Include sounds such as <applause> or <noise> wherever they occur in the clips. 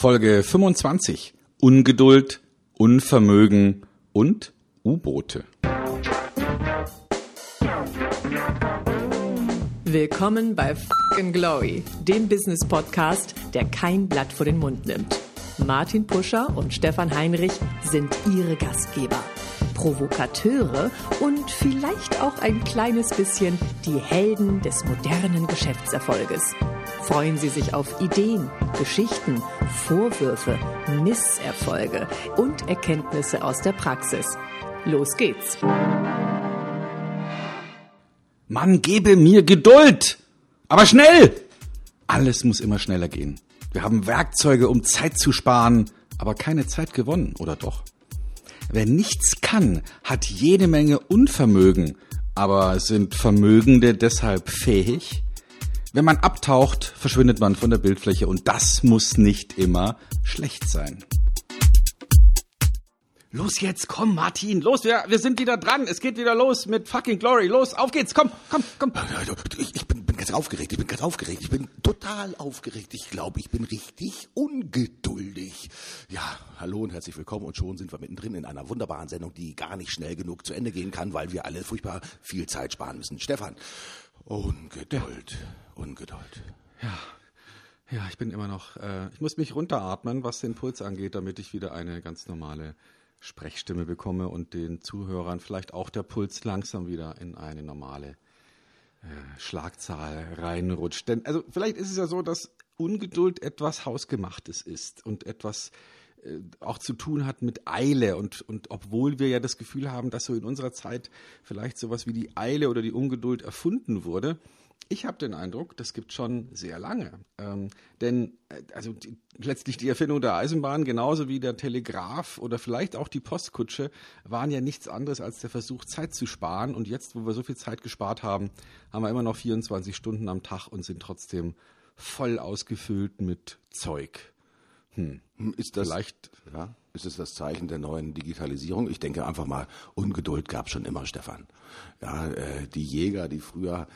Folge 25. Ungeduld, Unvermögen und U-Boote. Willkommen bei Fucking Glory, dem Business Podcast, der kein Blatt vor den Mund nimmt. Martin Puscher und Stefan Heinrich sind ihre Gastgeber. Provokateure und vielleicht auch ein kleines bisschen die Helden des modernen Geschäftserfolges. Freuen Sie sich auf Ideen, Geschichten, Vorwürfe, Misserfolge und Erkenntnisse aus der Praxis. Los geht's! Man gebe mir Geduld! Aber schnell! Alles muss immer schneller gehen. Wir haben Werkzeuge, um Zeit zu sparen, aber keine Zeit gewonnen, oder doch? Wer nichts kann, hat jede Menge Unvermögen, aber sind Vermögende deshalb fähig? Wenn man abtaucht, verschwindet man von der Bildfläche und das muss nicht immer schlecht sein. Los jetzt, komm Martin, los, wir, wir sind wieder dran. Es geht wieder los mit fucking Glory. Los, auf geht's, komm, komm, komm. Ich, ich bin, bin ganz aufgeregt, ich bin ganz aufgeregt, ich bin total aufgeregt. Ich glaube, ich bin richtig ungeduldig. Ja, hallo und herzlich willkommen und schon sind wir mittendrin in einer wunderbaren Sendung, die gar nicht schnell genug zu Ende gehen kann, weil wir alle furchtbar viel Zeit sparen müssen. Stefan, Ungeduld, Ungeduld. Ja. Ja, ich bin immer noch, äh, ich muss mich runteratmen, was den Puls angeht, damit ich wieder eine ganz normale Sprechstimme bekomme und den Zuhörern vielleicht auch der Puls langsam wieder in eine normale äh, Schlagzahl reinrutscht. Denn also vielleicht ist es ja so, dass Ungeduld etwas Hausgemachtes ist und etwas auch zu tun hat mit Eile und, und obwohl wir ja das Gefühl haben, dass so in unserer Zeit vielleicht sowas wie die Eile oder die Ungeduld erfunden wurde, ich habe den Eindruck, das gibt schon sehr lange. Ähm, denn äh, also die, letztlich die Erfindung der Eisenbahn, genauso wie der Telegraph oder vielleicht auch die Postkutsche, waren ja nichts anderes als der Versuch, Zeit zu sparen. Und jetzt, wo wir so viel Zeit gespart haben, haben wir immer noch 24 Stunden am Tag und sind trotzdem voll ausgefüllt mit Zeug. Hm. Ist das vielleicht ja, ist es das Zeichen der neuen Digitalisierung? Ich denke einfach mal, Ungeduld gab es schon immer, Stefan. Ja, äh, die Jäger, die früher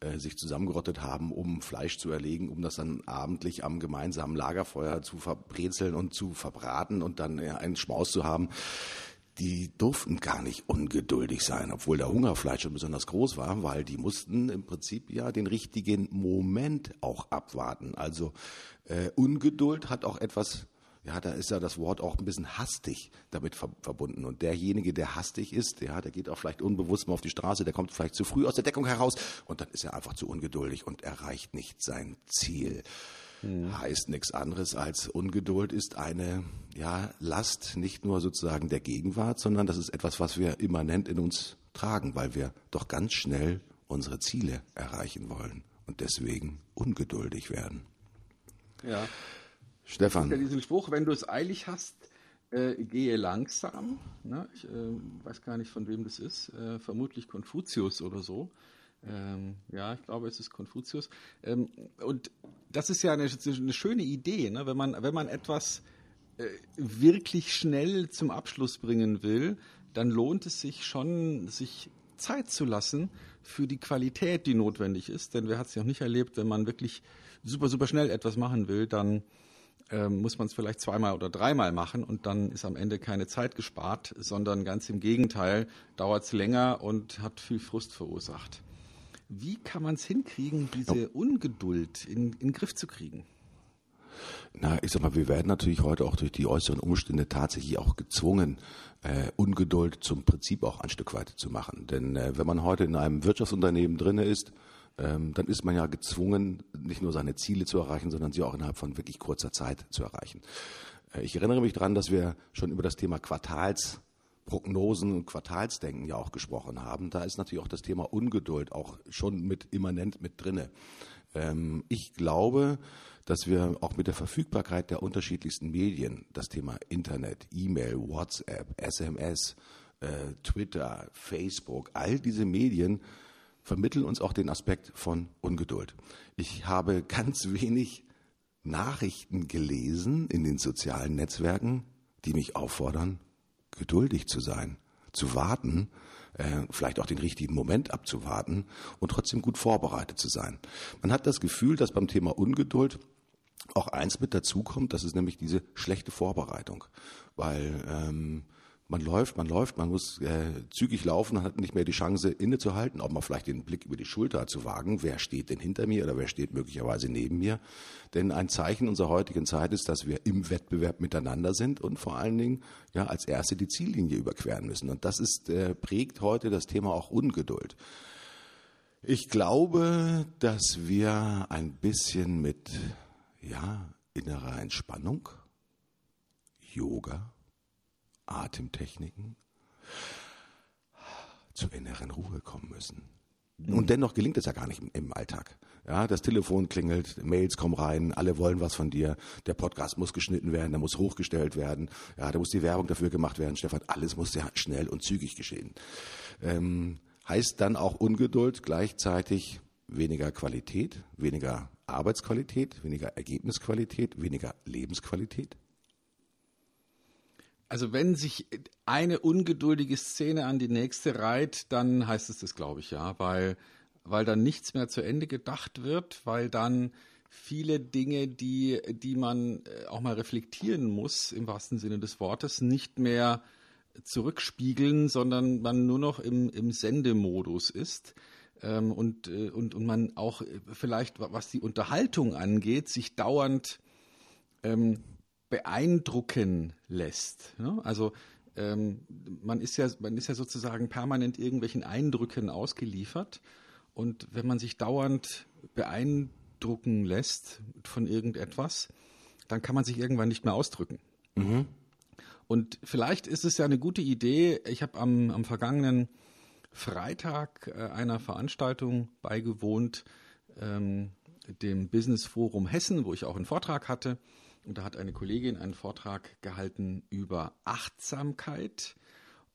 äh, sich zusammengerottet haben, um Fleisch zu erlegen, um das dann abendlich am gemeinsamen Lagerfeuer zu verbrezeln und zu verbraten und dann ja, einen Schmaus zu haben. Die durften gar nicht ungeduldig sein, obwohl der Hungerfleisch schon besonders groß war, weil die mussten im Prinzip ja den richtigen Moment auch abwarten. Also äh, Ungeduld hat auch etwas ja, da ist ja das Wort auch ein bisschen hastig damit ver verbunden. Und derjenige, der hastig ist, ja, der geht auch vielleicht unbewusst mal auf die Straße, der kommt vielleicht zu früh aus der Deckung heraus und dann ist er einfach zu ungeduldig und erreicht nicht sein Ziel. Mhm. Heißt nichts anderes als Ungeduld ist eine ja, Last nicht nur sozusagen der Gegenwart, sondern das ist etwas, was wir immanent in uns tragen, weil wir doch ganz schnell unsere Ziele erreichen wollen und deswegen ungeduldig werden. Ja. Stefan. Es gibt ja diesen Spruch, wenn du es eilig hast, äh, gehe langsam. Ne? Ich äh, weiß gar nicht, von wem das ist. Äh, vermutlich Konfuzius oder so. Ähm, ja, ich glaube, es ist Konfuzius. Ähm, und das ist ja eine, eine schöne Idee, ne? wenn, man, wenn man etwas äh, wirklich schnell zum Abschluss bringen will, dann lohnt es sich schon, sich Zeit zu lassen für die Qualität, die notwendig ist. Denn wer hat es ja noch nicht erlebt, wenn man wirklich super, super schnell etwas machen will, dann ähm, muss man es vielleicht zweimal oder dreimal machen und dann ist am Ende keine Zeit gespart, sondern ganz im Gegenteil dauert es länger und hat viel Frust verursacht. Wie kann man es hinkriegen, diese Ungeduld in, in den Griff zu kriegen? Na, ich sag mal, wir werden natürlich heute auch durch die äußeren Umstände tatsächlich auch gezwungen, äh, Ungeduld zum Prinzip auch ein Stück weit zu machen. Denn äh, wenn man heute in einem Wirtschaftsunternehmen drinne ist, ähm, dann ist man ja gezwungen, nicht nur seine Ziele zu erreichen, sondern sie auch innerhalb von wirklich kurzer Zeit zu erreichen. Äh, ich erinnere mich daran, dass wir schon über das Thema Quartalsprognosen und Quartalsdenken ja auch gesprochen haben. Da ist natürlich auch das Thema Ungeduld auch schon mit immanent mit drinne. Ähm, ich glaube, dass wir auch mit der Verfügbarkeit der unterschiedlichsten Medien, das Thema Internet, E-Mail, WhatsApp, SMS, äh, Twitter, Facebook, all diese Medien vermitteln uns auch den Aspekt von Ungeduld. Ich habe ganz wenig Nachrichten gelesen in den sozialen Netzwerken, die mich auffordern, geduldig zu sein, zu warten, äh, vielleicht auch den richtigen Moment abzuwarten und trotzdem gut vorbereitet zu sein. Man hat das Gefühl, dass beim Thema Ungeduld auch eins mit dazu kommt, das ist nämlich diese schlechte Vorbereitung. Weil ähm, man läuft, man läuft, man muss äh, zügig laufen, hat nicht mehr die Chance innezuhalten, auch mal vielleicht den Blick über die Schulter zu wagen, wer steht denn hinter mir oder wer steht möglicherweise neben mir. Denn ein Zeichen unserer heutigen Zeit ist, dass wir im Wettbewerb miteinander sind und vor allen Dingen ja als Erste die Ziellinie überqueren müssen. Und das ist, äh, prägt heute das Thema auch Ungeduld. Ich glaube, dass wir ein bisschen mit ja, innerer Entspannung, Yoga, Atemtechniken zur inneren Ruhe kommen müssen. Und mhm. dennoch gelingt es ja gar nicht im, Alltag. Ja, das Telefon klingelt, Mails kommen rein, alle wollen was von dir. Der Podcast muss geschnitten werden, der muss hochgestellt werden. Ja, da muss die Werbung dafür gemacht werden. Stefan, alles muss ja schnell und zügig geschehen. Ähm, heißt dann auch Ungeduld gleichzeitig weniger Qualität, weniger Arbeitsqualität, weniger Ergebnisqualität, weniger Lebensqualität? Also wenn sich eine ungeduldige Szene an die nächste reiht, dann heißt es das, glaube ich, ja, weil, weil dann nichts mehr zu Ende gedacht wird, weil dann viele Dinge, die, die man äh, auch mal reflektieren muss, im wahrsten Sinne des Wortes, nicht mehr zurückspiegeln, sondern man nur noch im, im Sendemodus ist. Ähm, und, äh, und, und man auch äh, vielleicht, was die Unterhaltung angeht, sich dauernd ähm, beeindrucken lässt. Ne? Also ähm, man ist ja man ist ja sozusagen permanent irgendwelchen Eindrücken ausgeliefert und wenn man sich dauernd beeindrucken lässt von irgendetwas, dann kann man sich irgendwann nicht mehr ausdrücken. Mhm. Und vielleicht ist es ja eine gute Idee. Ich habe am, am vergangenen Freitag äh, einer Veranstaltung beigewohnt, ähm, dem Business Forum Hessen, wo ich auch einen Vortrag hatte. Und da hat eine Kollegin einen Vortrag gehalten über Achtsamkeit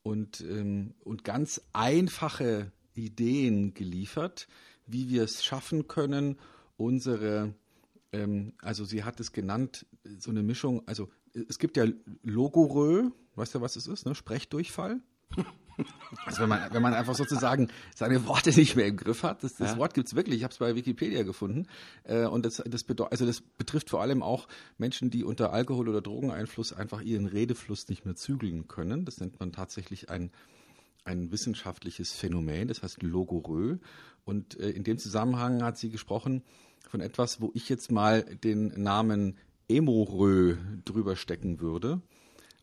und, ähm, und ganz einfache Ideen geliefert, wie wir es schaffen können, unsere, ähm, also sie hat es genannt, so eine Mischung, also es gibt ja Logorö, weißt du, was es ist, ne? Sprechdurchfall. <laughs> Also wenn man, wenn man einfach sozusagen seine Worte nicht mehr im Griff hat, das, das ja. Wort gibt's wirklich, ich habe es bei Wikipedia gefunden. Äh, und das, das, also das betrifft vor allem auch Menschen, die unter Alkohol- oder Drogeneinfluss einfach ihren Redefluss nicht mehr zügeln können. Das nennt man tatsächlich ein, ein wissenschaftliches Phänomen, das heißt Logorö. Und äh, in dem Zusammenhang hat sie gesprochen von etwas, wo ich jetzt mal den Namen Emorö drüber stecken würde.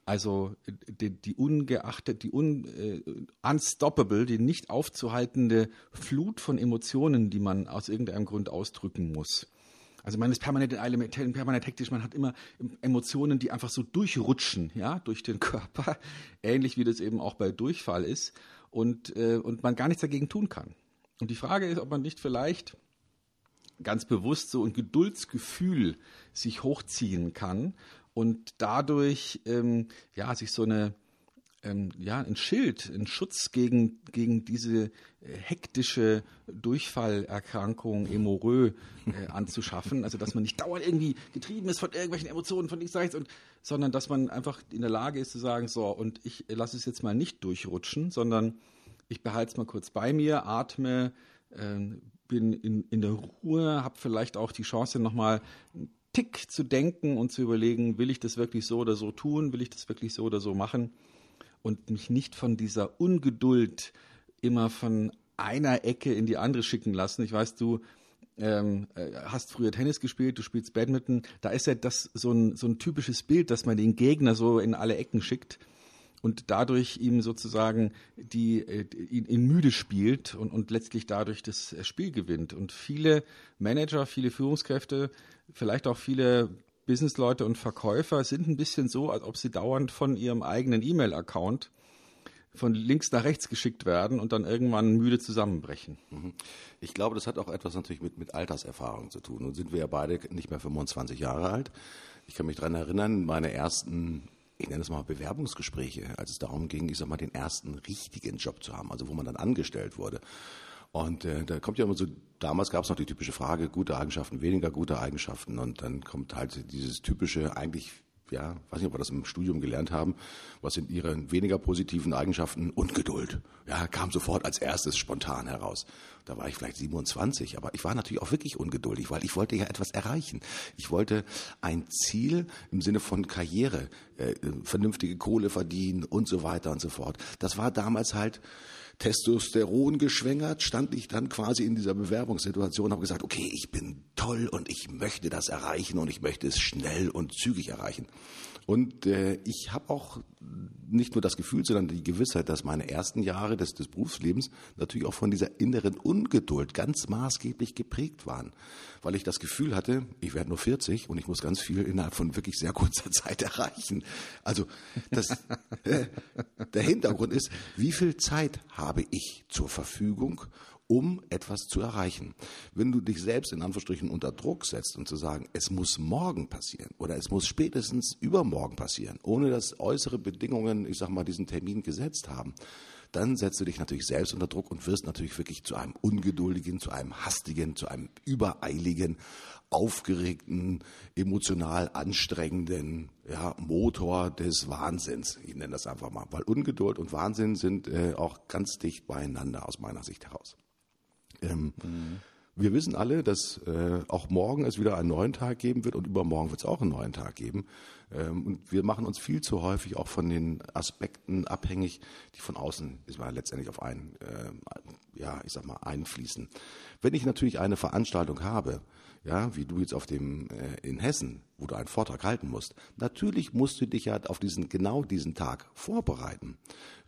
Also die, die ungeachtet, die un, äh, unstoppable, die nicht aufzuhaltende Flut von Emotionen, die man aus irgendeinem Grund ausdrücken muss. Also man ist permanent in Eile, permanent hektisch, man hat immer Emotionen, die einfach so durchrutschen, ja, durch den <laughs> Körper, ähnlich wie das eben auch bei Durchfall ist und, äh, und man gar nichts dagegen tun kann. Und die Frage ist, ob man nicht vielleicht ganz bewusst so ein Geduldsgefühl sich hochziehen kann und dadurch ähm, ja sich so eine ähm, ja ein Schild, ein Schutz gegen gegen diese äh, hektische Durchfallerkrankung Emorö äh, anzuschaffen, also dass man nicht dauernd irgendwie getrieben ist von irgendwelchen Emotionen von links und sondern dass man einfach in der Lage ist zu sagen so und ich lasse es jetzt mal nicht durchrutschen, sondern ich behalte es mal kurz bei mir, atme, äh, bin in, in der Ruhe, habe vielleicht auch die Chance nochmal Tick zu denken und zu überlegen, will ich das wirklich so oder so tun, will ich das wirklich so oder so machen? Und mich nicht von dieser Ungeduld immer von einer Ecke in die andere schicken lassen. Ich weiß, du ähm, äh, hast früher Tennis gespielt, du spielst Badminton, da ist ja das so ein, so ein typisches Bild, dass man den Gegner so in alle Ecken schickt und dadurch ihm sozusagen die, äh, ihn, ihn müde spielt und, und letztlich dadurch das Spiel gewinnt. Und viele Manager, viele Führungskräfte vielleicht auch viele Businessleute und Verkäufer sind ein bisschen so, als ob sie dauernd von ihrem eigenen E-Mail-Account von links nach rechts geschickt werden und dann irgendwann müde zusammenbrechen. Mhm. Ich glaube, das hat auch etwas natürlich mit, mit Alterserfahrung zu tun. Nun sind wir ja beide nicht mehr 25 Jahre alt. Ich kann mich daran erinnern, meine ersten, ich nenne es mal Bewerbungsgespräche, als es darum ging, ich sag mal, den ersten richtigen Job zu haben, also wo man dann angestellt wurde. Und äh, da kommt ja immer so, damals gab es noch die typische Frage, gute Eigenschaften, weniger gute Eigenschaften. Und dann kommt halt dieses typische, eigentlich, ja, weiß nicht, ob wir das im Studium gelernt haben, was sind ihre weniger positiven Eigenschaften? Ungeduld. Ja, kam sofort als erstes spontan heraus. da war ich vielleicht 27, aber ich war natürlich auch wirklich ungeduldig, weil ich wollte ja etwas erreichen. Ich wollte ein Ziel im Sinne von Karriere, äh, vernünftige Kohle verdienen und so weiter und so fort. Das war damals halt Testosteron geschwängert, stand ich dann quasi in dieser Bewerbungssituation und habe gesagt, okay, ich bin toll und ich möchte das erreichen und ich möchte es schnell und zügig erreichen. Und äh, ich habe auch nicht nur das Gefühl, sondern die Gewissheit, dass meine ersten Jahre des, des Berufslebens natürlich auch von dieser inneren Ungeduld ganz maßgeblich geprägt waren. Weil ich das Gefühl hatte, ich werde nur 40 und ich muss ganz viel innerhalb von wirklich sehr kurzer <laughs> Zeit erreichen. Also das, <laughs> äh, der Hintergrund ist, wie viel Zeit habe ich zur Verfügung, um etwas zu erreichen. Wenn du dich selbst in Anführungsstrichen unter Druck setzt und zu sagen, es muss morgen passieren oder es muss spätestens übermorgen passieren, ohne dass äußere Bedingungen, ich sag mal, diesen Termin gesetzt haben, dann setzt du dich natürlich selbst unter Druck und wirst natürlich wirklich zu einem ungeduldigen, zu einem hastigen, zu einem übereiligen, aufgeregten, emotional anstrengenden ja, Motor des Wahnsinns. Ich nenne das einfach mal, weil Ungeduld und Wahnsinn sind äh, auch ganz dicht beieinander aus meiner Sicht heraus. Ähm, mhm. Wir wissen alle, dass äh, auch morgen es wieder einen neuen Tag geben wird und übermorgen wird es auch einen neuen Tag geben. Ähm, und wir machen uns viel zu häufig auch von den Aspekten abhängig, die von außen ist mal letztendlich auf einen, äh, ja, ich sag mal, einfließen. Wenn ich natürlich eine Veranstaltung habe, ja, wie du jetzt auf dem äh, in Hessen, wo du einen Vortrag halten musst. Natürlich musst du dich ja auf diesen genau diesen Tag vorbereiten,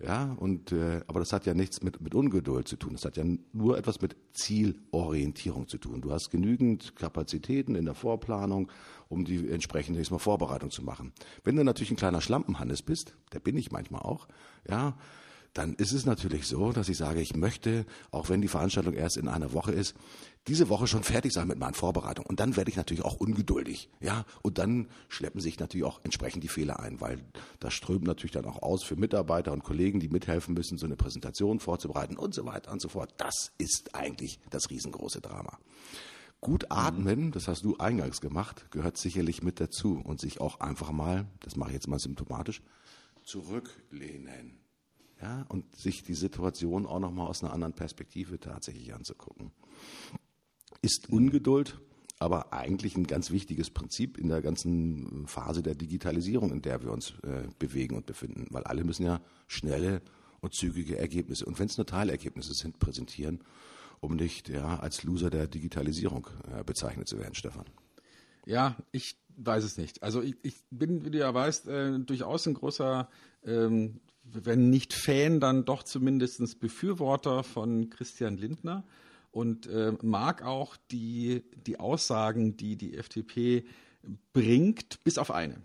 ja. Und äh, aber das hat ja nichts mit mit Ungeduld zu tun. Das hat ja nur etwas mit Zielorientierung zu tun. Du hast genügend Kapazitäten in der Vorplanung, um die entsprechende mal Vorbereitung zu machen. Wenn du natürlich ein kleiner Schlampenhannes bist, der bin ich manchmal auch, ja dann ist es natürlich so, dass ich sage, ich möchte, auch wenn die Veranstaltung erst in einer Woche ist, diese Woche schon fertig sein mit meinen Vorbereitungen. Und dann werde ich natürlich auch ungeduldig. Ja, und dann schleppen sich natürlich auch entsprechend die Fehler ein, weil das strömt natürlich dann auch aus für Mitarbeiter und Kollegen, die mithelfen müssen, so eine Präsentation vorzubereiten und so weiter und so fort. Das ist eigentlich das riesengroße Drama. Gut atmen, das hast du eingangs gemacht, gehört sicherlich mit dazu und sich auch einfach mal, das mache ich jetzt mal symptomatisch, zurücklehnen ja, und sich die Situation auch nochmal aus einer anderen Perspektive tatsächlich anzugucken. Ist Ungeduld aber eigentlich ein ganz wichtiges Prinzip in der ganzen Phase der Digitalisierung, in der wir uns äh, bewegen und befinden, weil alle müssen ja schnelle und zügige Ergebnisse und wenn es nur Teilergebnisse sind, präsentieren, um nicht ja, als Loser der Digitalisierung äh, bezeichnet zu werden, Stefan. Ja, ich weiß es nicht. Also ich, ich bin, wie du ja weißt, äh, durchaus ein großer ähm, wenn nicht Fan, dann doch zumindest Befürworter von Christian Lindner und äh, mag auch die, die Aussagen, die die FDP bringt, bis auf eine.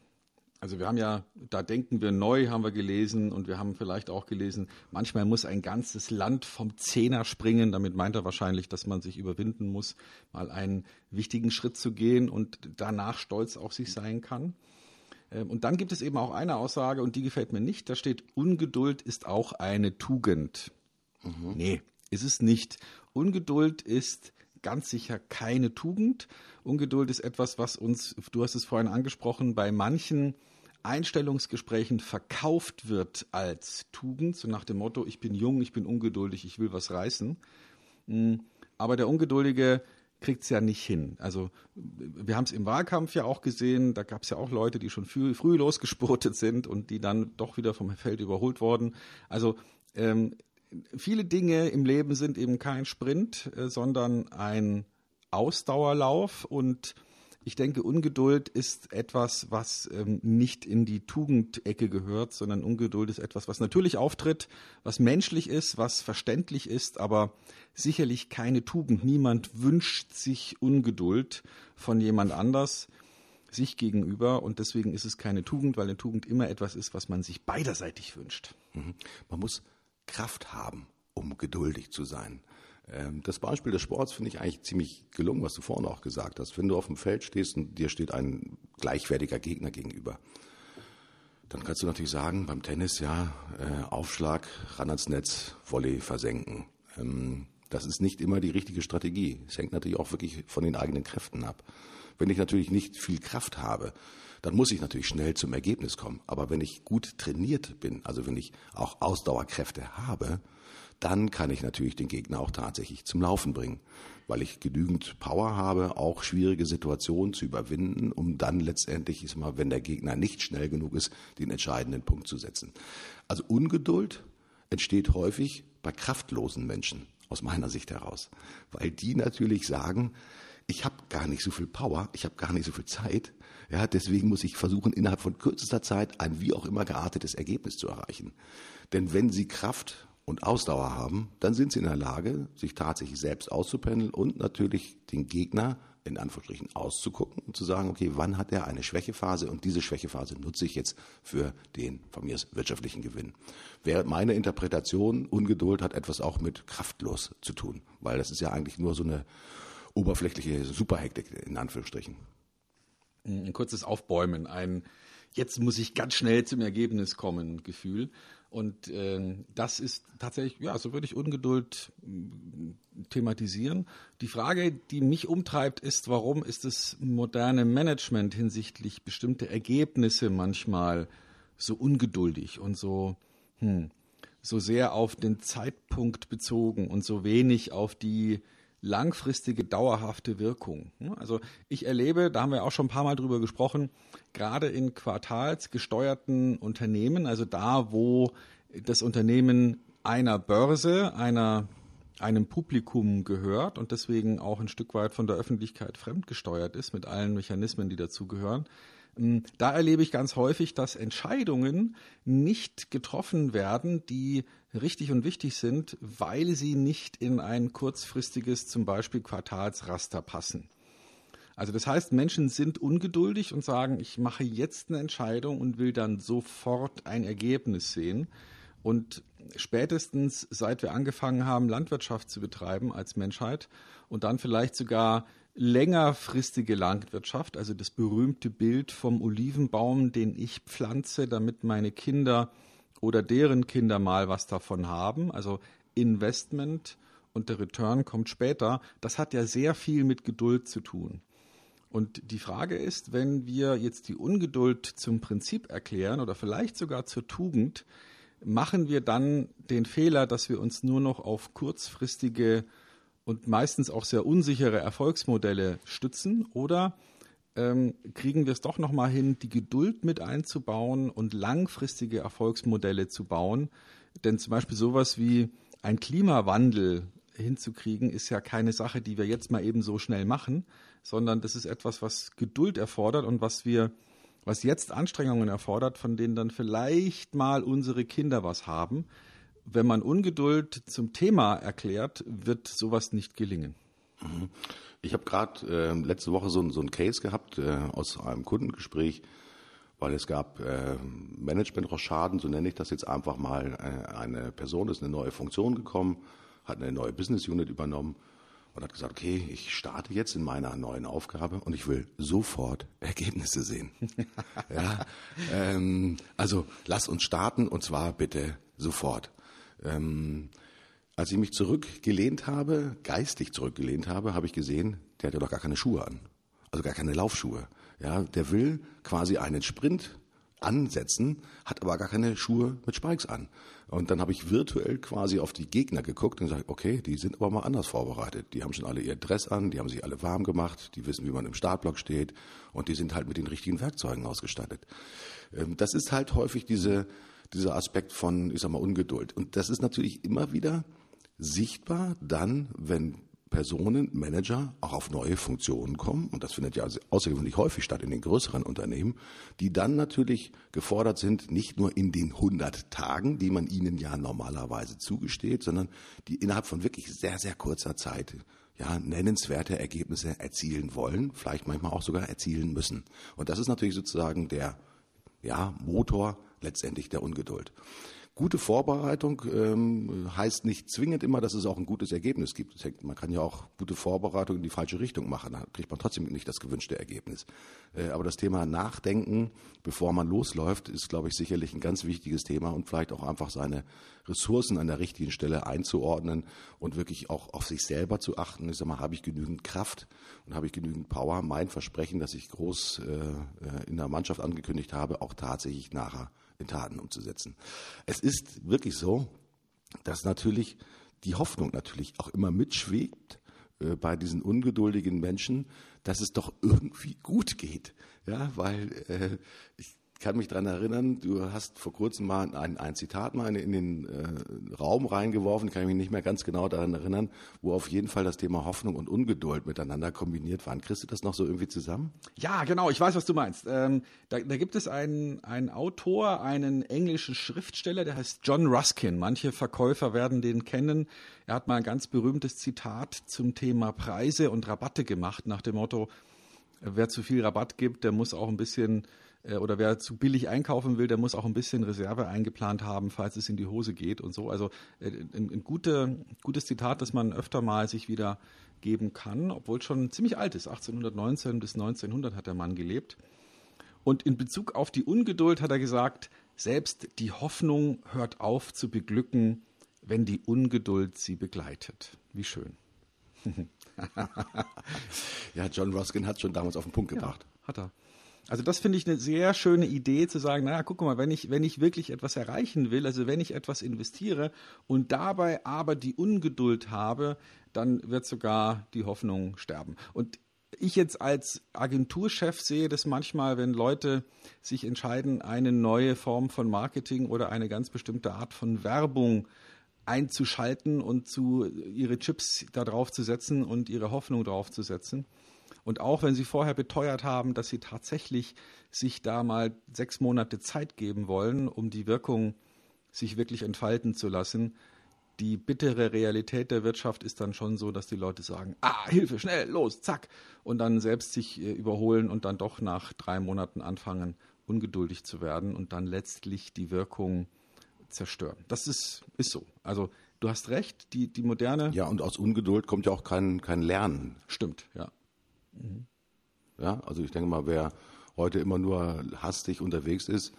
Also wir haben ja, da denken wir neu, haben wir gelesen und wir haben vielleicht auch gelesen, manchmal muss ein ganzes Land vom Zehner springen. Damit meint er wahrscheinlich, dass man sich überwinden muss, mal einen wichtigen Schritt zu gehen und danach stolz auf sich sein kann. Ähm, und dann gibt es eben auch eine Aussage, und die gefällt mir nicht. Da steht, Ungeduld ist auch eine Tugend. Mhm. Nee, ist es nicht. Ungeduld ist ganz sicher keine Tugend. Ungeduld ist etwas, was uns, du hast es vorhin angesprochen, bei manchen Einstellungsgesprächen verkauft wird als Tugend, so nach dem Motto, ich bin jung, ich bin ungeduldig, ich will was reißen. Hm, aber der Ungeduldige kriegt es ja nicht hin. Also wir haben es im Wahlkampf ja auch gesehen, da gab es ja auch Leute, die schon früh, früh losgespurtet sind und die dann doch wieder vom Feld überholt wurden. Also ähm, viele Dinge im Leben sind eben kein Sprint, äh, sondern ein Ausdauerlauf und ich denke, Ungeduld ist etwas, was ähm, nicht in die Tugendecke gehört, sondern Ungeduld ist etwas, was natürlich auftritt, was menschlich ist, was verständlich ist, aber sicherlich keine Tugend. Niemand wünscht sich Ungeduld von jemand anders sich gegenüber und deswegen ist es keine Tugend, weil eine Tugend immer etwas ist, was man sich beiderseitig wünscht. Mhm. Man muss Kraft haben, um geduldig zu sein. Ähm, das Beispiel des Sports finde ich eigentlich ziemlich gelungen, was du vorhin auch gesagt hast. Wenn du auf dem Feld stehst und dir steht ein gleichwertiger Gegner gegenüber, dann kannst du natürlich sagen, beim Tennis, ja, äh, Aufschlag, ran ans Netz, Volley versenken. Ähm, das ist nicht immer die richtige Strategie. Es hängt natürlich auch wirklich von den eigenen Kräften ab. Wenn ich natürlich nicht viel Kraft habe, dann muss ich natürlich schnell zum Ergebnis kommen. Aber wenn ich gut trainiert bin, also wenn ich auch Ausdauerkräfte habe, dann kann ich natürlich den Gegner auch tatsächlich zum Laufen bringen, weil ich genügend Power habe, auch schwierige Situationen zu überwinden, um dann letztendlich, ich sag mal, wenn der Gegner nicht schnell genug ist, den entscheidenden Punkt zu setzen. Also Ungeduld entsteht häufig bei kraftlosen Menschen aus meiner Sicht heraus, weil die natürlich sagen, ich habe gar nicht so viel Power, ich habe gar nicht so viel Zeit. Ja, deswegen muss ich versuchen, innerhalb von kürzester Zeit ein wie auch immer geartetes Ergebnis zu erreichen. Denn wenn Sie Kraft und Ausdauer haben, dann sind Sie in der Lage, sich tatsächlich selbst auszupendeln und natürlich den Gegner in Anführungsstrichen auszugucken und zu sagen, okay, wann hat er eine Schwächephase und diese Schwächephase nutze ich jetzt für den von mir wirtschaftlichen Gewinn. Wäre meine Interpretation, Ungeduld hat etwas auch mit kraftlos zu tun, weil das ist ja eigentlich nur so eine oberflächliche Superhektik in Anführungsstrichen. Ein kurzes Aufbäumen, ein jetzt muss ich ganz schnell zum Ergebnis kommen Gefühl. Und äh, das ist tatsächlich, ja, so würde ich Ungeduld äh, thematisieren. Die Frage, die mich umtreibt, ist, warum ist das moderne Management hinsichtlich bestimmter Ergebnisse manchmal so ungeduldig und so, hm, so sehr auf den Zeitpunkt bezogen und so wenig auf die langfristige, dauerhafte Wirkung. Also ich erlebe, da haben wir auch schon ein paar Mal drüber gesprochen, gerade in quartalsgesteuerten Unternehmen, also da, wo das Unternehmen einer Börse, einer, einem Publikum gehört und deswegen auch ein Stück weit von der Öffentlichkeit fremdgesteuert ist mit allen Mechanismen, die dazugehören, da erlebe ich ganz häufig, dass Entscheidungen nicht getroffen werden, die richtig und wichtig sind, weil sie nicht in ein kurzfristiges, zum Beispiel Quartalsraster passen. Also das heißt, Menschen sind ungeduldig und sagen, ich mache jetzt eine Entscheidung und will dann sofort ein Ergebnis sehen. Und spätestens seit wir angefangen haben, Landwirtschaft zu betreiben als Menschheit und dann vielleicht sogar längerfristige Landwirtschaft, also das berühmte Bild vom Olivenbaum, den ich pflanze, damit meine Kinder oder deren Kinder mal was davon haben, also Investment und der Return kommt später, das hat ja sehr viel mit Geduld zu tun. Und die Frage ist, wenn wir jetzt die Ungeduld zum Prinzip erklären oder vielleicht sogar zur Tugend, machen wir dann den Fehler, dass wir uns nur noch auf kurzfristige und meistens auch sehr unsichere Erfolgsmodelle stützen oder ähm, kriegen wir es doch nochmal hin, die Geduld mit einzubauen und langfristige Erfolgsmodelle zu bauen. Denn zum Beispiel sowas wie ein Klimawandel hinzukriegen, ist ja keine Sache, die wir jetzt mal eben so schnell machen, sondern das ist etwas, was Geduld erfordert und was wir, was jetzt Anstrengungen erfordert, von denen dann vielleicht mal unsere Kinder was haben. Wenn man Ungeduld zum Thema erklärt, wird sowas nicht gelingen. Mhm. Ich habe gerade äh, letzte Woche so, so einen Case gehabt äh, aus einem Kundengespräch, weil es gab äh, Management-Rochaden, so nenne ich das jetzt einfach mal. Äh, eine Person ist eine neue Funktion gekommen, hat eine neue Business Unit übernommen und hat gesagt, okay, ich starte jetzt in meiner neuen Aufgabe und ich will sofort Ergebnisse sehen. <laughs> ja, ähm, also lass uns starten und zwar bitte sofort. Ähm, als ich mich zurückgelehnt habe, geistig zurückgelehnt habe, habe ich gesehen, der hat ja doch gar keine Schuhe an. Also gar keine Laufschuhe. Ja, der will quasi einen Sprint ansetzen, hat aber gar keine Schuhe mit Spikes an. Und dann habe ich virtuell quasi auf die Gegner geguckt und gesagt, okay, die sind aber mal anders vorbereitet. Die haben schon alle ihr Dress an, die haben sich alle warm gemacht, die wissen, wie man im Startblock steht und die sind halt mit den richtigen Werkzeugen ausgestattet. Ähm, das ist halt häufig diese, dieser Aspekt von, ich sag mal, Ungeduld. Und das ist natürlich immer wieder sichtbar dann, wenn Personen, Manager auch auf neue Funktionen kommen, und das findet ja außergewöhnlich häufig statt in den größeren Unternehmen, die dann natürlich gefordert sind, nicht nur in den 100 Tagen, die man ihnen ja normalerweise zugesteht, sondern die innerhalb von wirklich sehr, sehr kurzer Zeit ja, nennenswerte Ergebnisse erzielen wollen, vielleicht manchmal auch sogar erzielen müssen. Und das ist natürlich sozusagen der ja, Motor letztendlich der Ungeduld. Gute Vorbereitung ähm, heißt nicht zwingend immer, dass es auch ein gutes Ergebnis gibt. Man kann ja auch gute Vorbereitung in die falsche Richtung machen. Da kriegt man trotzdem nicht das gewünschte Ergebnis. Äh, aber das Thema Nachdenken, bevor man losläuft, ist, glaube ich, sicherlich ein ganz wichtiges Thema und vielleicht auch einfach seine Ressourcen an der richtigen Stelle einzuordnen und wirklich auch auf sich selber zu achten. Ich sag mal, habe ich genügend Kraft und habe ich genügend Power, mein Versprechen, das ich groß äh, äh in der Mannschaft angekündigt habe, auch tatsächlich nachher in Taten umzusetzen. Es ist wirklich so, dass natürlich die Hoffnung natürlich auch immer mitschwebt äh, bei diesen ungeduldigen Menschen, dass es doch irgendwie gut geht. Ja, weil äh, ich kann mich daran erinnern, du hast vor kurzem mal ein, ein Zitat mal in, den äh, Raum reingeworfen, kann ich mich nicht mehr ganz genau daran erinnern, wo auf jeden Fall das Thema Hoffnung und Ungeduld miteinander kombiniert waren. Kriegst du das noch so irgendwie zusammen? Ja, genau, ich weiß, was du meinst. Ähm, da, da, gibt es einen, einen Autor, einen englischen Schriftsteller, der heißt John Ruskin. Manche Verkäufer werden den kennen. Er hat mal ein ganz berühmtes Zitat zum Thema Preise und Rabatte gemacht, nach dem Motto, wer zu viel Rabatt gibt, der muss auch ein bisschen äh, oder wer zu billig einkaufen will, der muss auch ein bisschen Reserve eingeplant haben, falls es in die Hose geht und so. Also äh, ein, ein gute, gutes Zitat, das man öfter mal sich wieder geben kann, obwohl schon ziemlich alt ist. 1819 bis 1900 hat der Mann gelebt. Und in Bezug auf die Ungeduld hat er gesagt, selbst die Hoffnung hört auf zu beglücken, wenn die Ungeduld sie begleitet. Wie schön. <laughs> ja, John Ruskin hat schon damals auf den Punkt gebracht. Ja, hat er. Also das finde ich eine sehr schöne Idee zu sagen, naja, guck mal, wenn ich, wenn ich wirklich etwas erreichen will, also wenn ich etwas investiere und dabei aber die Ungeduld habe, dann wird sogar die Hoffnung sterben. Und ich jetzt als Agenturchef sehe das manchmal, wenn Leute sich entscheiden, eine neue Form von Marketing oder eine ganz bestimmte Art von Werbung einzuschalten und zu ihre Chips da drauf zu setzen und ihre Hoffnung drauf zu setzen. Und auch wenn Sie vorher beteuert haben, dass Sie tatsächlich sich da mal sechs Monate Zeit geben wollen, um die Wirkung sich wirklich entfalten zu lassen, die bittere Realität der Wirtschaft ist dann schon so, dass die Leute sagen, ah, Hilfe, schnell, los, zack, und dann selbst sich äh, überholen und dann doch nach drei Monaten anfangen, ungeduldig zu werden und dann letztlich die Wirkung zerstören. Das ist, ist so. Also du hast recht, die, die moderne. Ja, und aus Ungeduld kommt ja auch kein, kein Lernen. Stimmt, ja. Mhm. Ja, also ich denke mal, wer heute immer nur hastig unterwegs ist,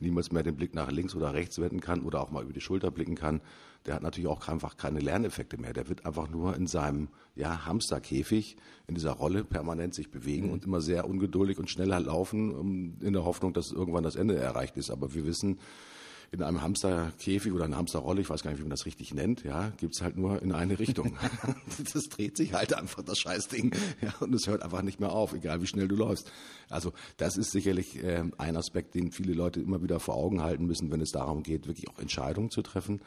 niemals mehr den Blick nach links oder rechts wenden kann oder auch mal über die Schulter blicken kann, der hat natürlich auch einfach keine Lerneffekte mehr. Der wird einfach nur in seinem ja, Hamsterkäfig, in dieser Rolle permanent sich bewegen mhm. und immer sehr ungeduldig und schneller laufen, um, in der Hoffnung, dass irgendwann das Ende erreicht ist. Aber wir wissen, in einem Hamsterkäfig oder einer Hamsterrolle, ich weiß gar nicht, wie man das richtig nennt, ja, gibt's halt nur in eine Richtung. <laughs> <laughs> das dreht sich halt einfach, das Scheißding, ja, und es hört einfach nicht mehr auf, egal wie schnell du läufst. Also das ist sicherlich äh, ein Aspekt, den viele Leute immer wieder vor Augen halten müssen, wenn es darum geht, wirklich auch Entscheidungen zu treffen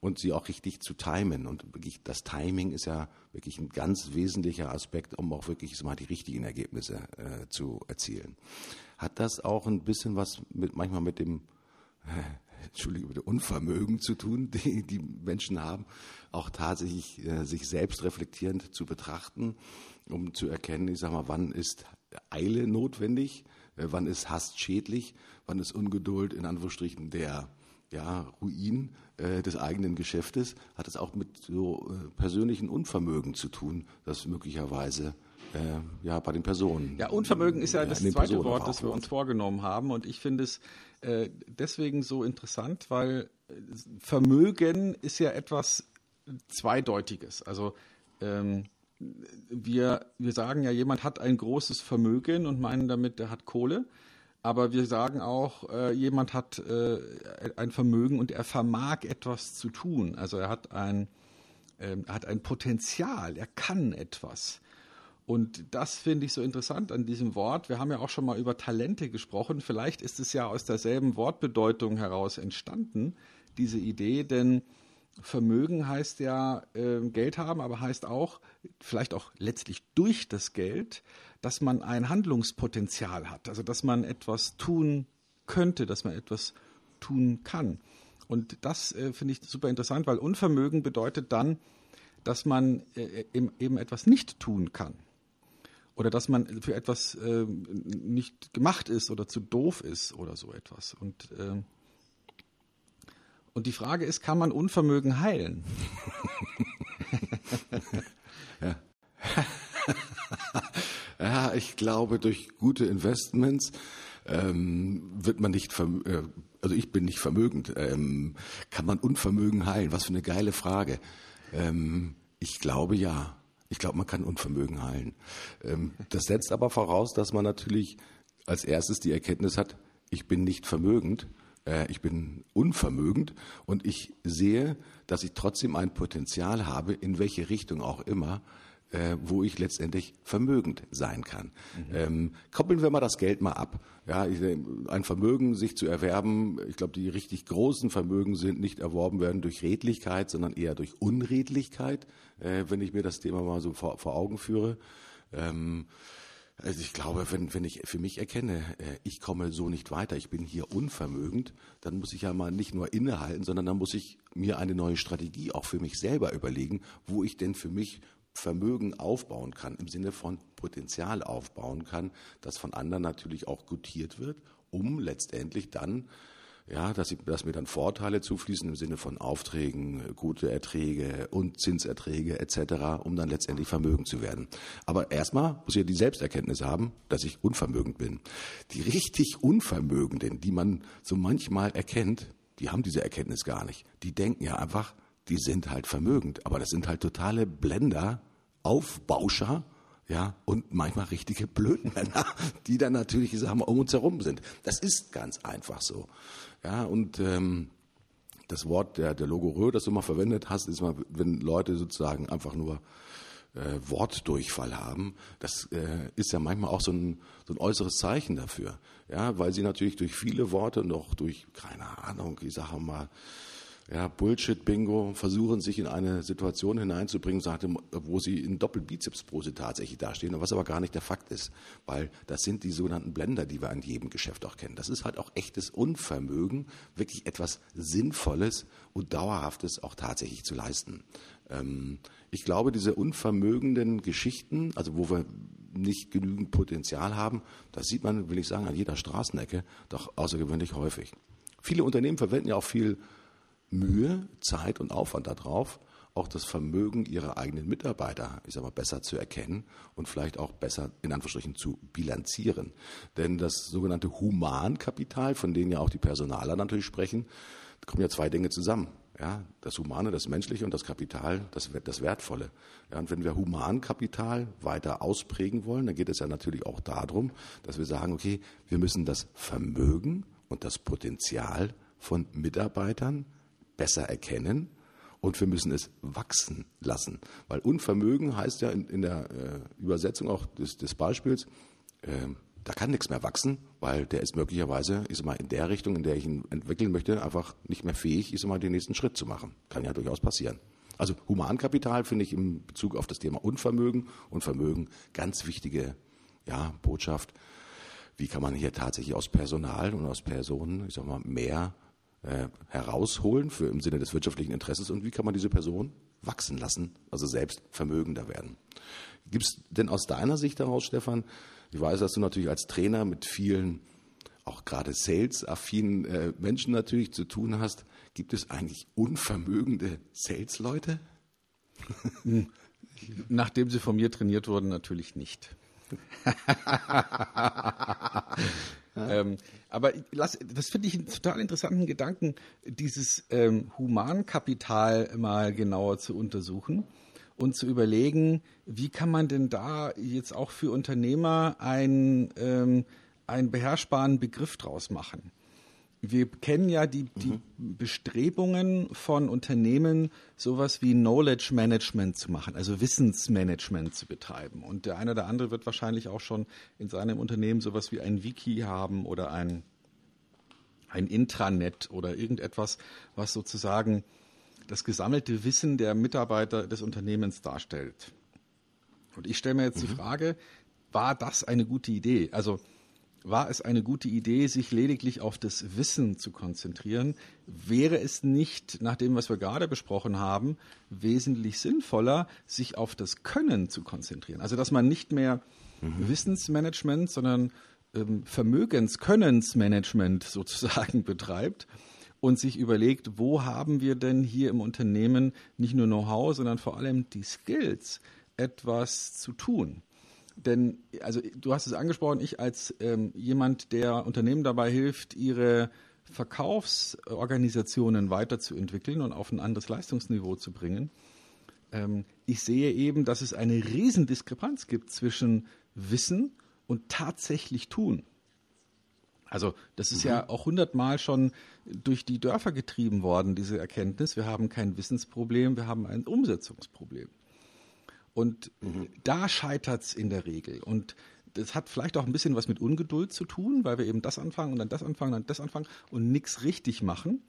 und sie auch richtig zu timen. Und wirklich das Timing ist ja wirklich ein ganz wesentlicher Aspekt, um auch wirklich mal die richtigen Ergebnisse äh, zu erzielen. Hat das auch ein bisschen was mit manchmal mit dem <laughs> Entschuldigung, mit Unvermögen zu tun, <laughs> die die Menschen haben, auch tatsächlich äh, sich selbst reflektierend zu betrachten, um zu erkennen, ich sag mal, wann ist Eile notwendig, äh, wann ist Hass schädlich, wann ist Ungeduld in Anführungsstrichen der ja, Ruin äh, des eigenen Geschäftes, hat es auch mit so äh, persönlichen Unvermögen zu tun, das möglicherweise äh, ja bei den Personen. Ja, Unvermögen ist ja, ja das zweite Personen Wort, das wir uns vorgenommen haben. Und ich finde es äh, deswegen so interessant, weil äh, Vermögen ist ja etwas Zweideutiges. Also ähm, wir, wir sagen ja, jemand hat ein großes Vermögen und meinen damit, der hat Kohle. Aber wir sagen auch, äh, jemand hat äh, ein Vermögen und er vermag etwas zu tun. Also er hat ein, äh, er hat ein Potenzial, er kann etwas. Und das finde ich so interessant an diesem Wort. Wir haben ja auch schon mal über Talente gesprochen. Vielleicht ist es ja aus derselben Wortbedeutung heraus entstanden, diese Idee, denn Vermögen heißt ja äh, Geld haben, aber heißt auch, vielleicht auch letztlich durch das Geld, dass man ein Handlungspotenzial hat, also dass man etwas tun könnte, dass man etwas tun kann. Und das äh, finde ich super interessant, weil Unvermögen bedeutet dann, dass man äh, eben etwas nicht tun kann oder dass man für etwas äh, nicht gemacht ist oder zu doof ist oder so etwas. Und, äh, Und die Frage ist, kann man Unvermögen heilen? <laughs> ja. <laughs> ja, ich glaube, durch gute Investments ähm, wird man nicht, äh, also ich bin nicht vermögend. Ähm, kann man Unvermögen heilen? Was für eine geile Frage. Ähm, ich glaube ja. Ich glaube, man kann Unvermögen heilen. Ähm, das setzt aber voraus, dass man natürlich als erstes die Erkenntnis hat, ich bin nicht vermögend, äh, ich bin unvermögend und ich sehe, dass ich trotzdem ein Potenzial habe, in welche Richtung auch immer, äh, wo ich letztendlich vermögend sein kann. Mhm. Ähm, koppeln wir mal das Geld mal ab. Ja, ich, ein Vermögen sich zu erwerben, ich glaube, die richtig großen Vermögen sind nicht erworben werden durch Redlichkeit, sondern eher durch Unredlichkeit, äh, wenn ich mir das Thema mal so vor, vor Augen führe. Ähm, also ich glaube, wenn, wenn ich für mich erkenne, äh, ich komme so nicht weiter, ich bin hier unvermögend, dann muss ich ja mal nicht nur innehalten, sondern dann muss ich mir eine neue Strategie auch für mich selber überlegen, wo ich denn für mich Vermögen aufbauen kann, im Sinne von Potenzial aufbauen kann, das von anderen natürlich auch gutiert wird, um letztendlich dann ja, dass, ich, dass mir dann Vorteile zufließen im Sinne von Aufträgen, gute Erträge und Zinserträge etc., um dann letztendlich vermögend zu werden. Aber erstmal muss ich ja die Selbsterkenntnis haben, dass ich unvermögend bin. Die richtig Unvermögenden, die man so manchmal erkennt, die haben diese Erkenntnis gar nicht. Die denken ja einfach, die sind halt vermögend, aber das sind halt totale Blender, Aufbauscher, ja, und manchmal richtige Blödmänner, <laughs> die dann natürlich, ich sag mal, um uns herum sind. Das ist ganz einfach so. Ja, und ähm, das Wort der, der Logorö, das du mal verwendet hast, ist mal, wenn Leute sozusagen einfach nur äh, Wortdurchfall haben, das äh, ist ja manchmal auch so ein, so ein äußeres Zeichen dafür. Ja, weil sie natürlich durch viele Worte und auch durch, keine Ahnung, ich sage mal, ja, Bullshit-Bingo, versuchen sich in eine Situation hineinzubringen, wo sie in Doppelbizepsbrose tatsächlich dastehen, was aber gar nicht der Fakt ist, weil das sind die sogenannten Blender, die wir an jedem Geschäft auch kennen. Das ist halt auch echtes Unvermögen, wirklich etwas Sinnvolles und Dauerhaftes auch tatsächlich zu leisten. Ähm, ich glaube, diese unvermögenden Geschichten, also wo wir nicht genügend Potenzial haben, das sieht man, will ich sagen, an jeder Straßenecke doch außergewöhnlich häufig. Viele Unternehmen verwenden ja auch viel Mühe, Zeit und Aufwand darauf, auch das Vermögen ihrer eigenen Mitarbeiter, ich sag mal, besser zu erkennen und vielleicht auch besser in Anführungsstrichen zu bilanzieren. Denn das sogenannte Humankapital, von dem ja auch die Personaler natürlich sprechen, da kommen ja zwei Dinge zusammen. Ja, das Humane, das Menschliche und das Kapital, das, das Wertvolle. Ja, und wenn wir Humankapital weiter ausprägen wollen, dann geht es ja natürlich auch darum, dass wir sagen, okay, wir müssen das Vermögen und das Potenzial von Mitarbeitern besser erkennen und wir müssen es wachsen lassen. Weil Unvermögen heißt ja in, in der äh, Übersetzung auch des, des Beispiels, äh, da kann nichts mehr wachsen, weil der ist möglicherweise, ist mal in der Richtung, in der ich ihn entwickeln möchte, einfach nicht mehr fähig, ist mal den nächsten Schritt zu machen. Kann ja durchaus passieren. Also Humankapital finde ich im Bezug auf das Thema Unvermögen und Vermögen ganz wichtige ja, Botschaft. Wie kann man hier tatsächlich aus Personal und aus Personen, ich sag mal, mehr äh, herausholen für im Sinne des wirtschaftlichen Interesses und wie kann man diese Person wachsen lassen, also selbst vermögender werden. Gibt es denn aus deiner Sicht daraus, Stefan, ich weiß, dass du natürlich als Trainer mit vielen, auch gerade sales-affinen äh, Menschen natürlich zu tun hast, gibt es eigentlich unvermögende Sales-Leute? <laughs> Nachdem sie von mir trainiert wurden, natürlich nicht. <laughs> Ähm, aber lass, das finde ich einen total interessanten Gedanken, dieses ähm, Humankapital mal genauer zu untersuchen und zu überlegen, wie kann man denn da jetzt auch für Unternehmer ein, ähm, einen beherrschbaren Begriff draus machen wir kennen ja die, die mhm. Bestrebungen von Unternehmen, sowas wie Knowledge Management zu machen, also Wissensmanagement zu betreiben. Und der eine oder andere wird wahrscheinlich auch schon in seinem Unternehmen sowas wie ein Wiki haben oder ein, ein Intranet oder irgendetwas, was sozusagen das gesammelte Wissen der Mitarbeiter des Unternehmens darstellt. Und ich stelle mir jetzt mhm. die Frage, war das eine gute Idee? Also war es eine gute Idee, sich lediglich auf das Wissen zu konzentrieren? Wäre es nicht, nach dem, was wir gerade besprochen haben, wesentlich sinnvoller, sich auf das Können zu konzentrieren? Also, dass man nicht mehr mhm. Wissensmanagement, sondern ähm, Vermögenskönensmanagement <laughs> sozusagen betreibt und sich überlegt, wo haben wir denn hier im Unternehmen nicht nur Know-how, sondern vor allem die Skills, etwas zu tun. Denn, also du hast es angesprochen, ich als ähm, jemand, der Unternehmen dabei hilft, ihre Verkaufsorganisationen weiterzuentwickeln und auf ein anderes Leistungsniveau zu bringen, ähm, ich sehe eben, dass es eine Riesendiskrepanz gibt zwischen Wissen und tatsächlich tun. Also das ist mhm. ja auch hundertmal schon durch die Dörfer getrieben worden, diese Erkenntnis. Wir haben kein Wissensproblem, wir haben ein Umsetzungsproblem. Und mhm. da scheitert es in der Regel. Und das hat vielleicht auch ein bisschen was mit Ungeduld zu tun, weil wir eben das anfangen und dann das anfangen und dann das anfangen und nichts richtig machen.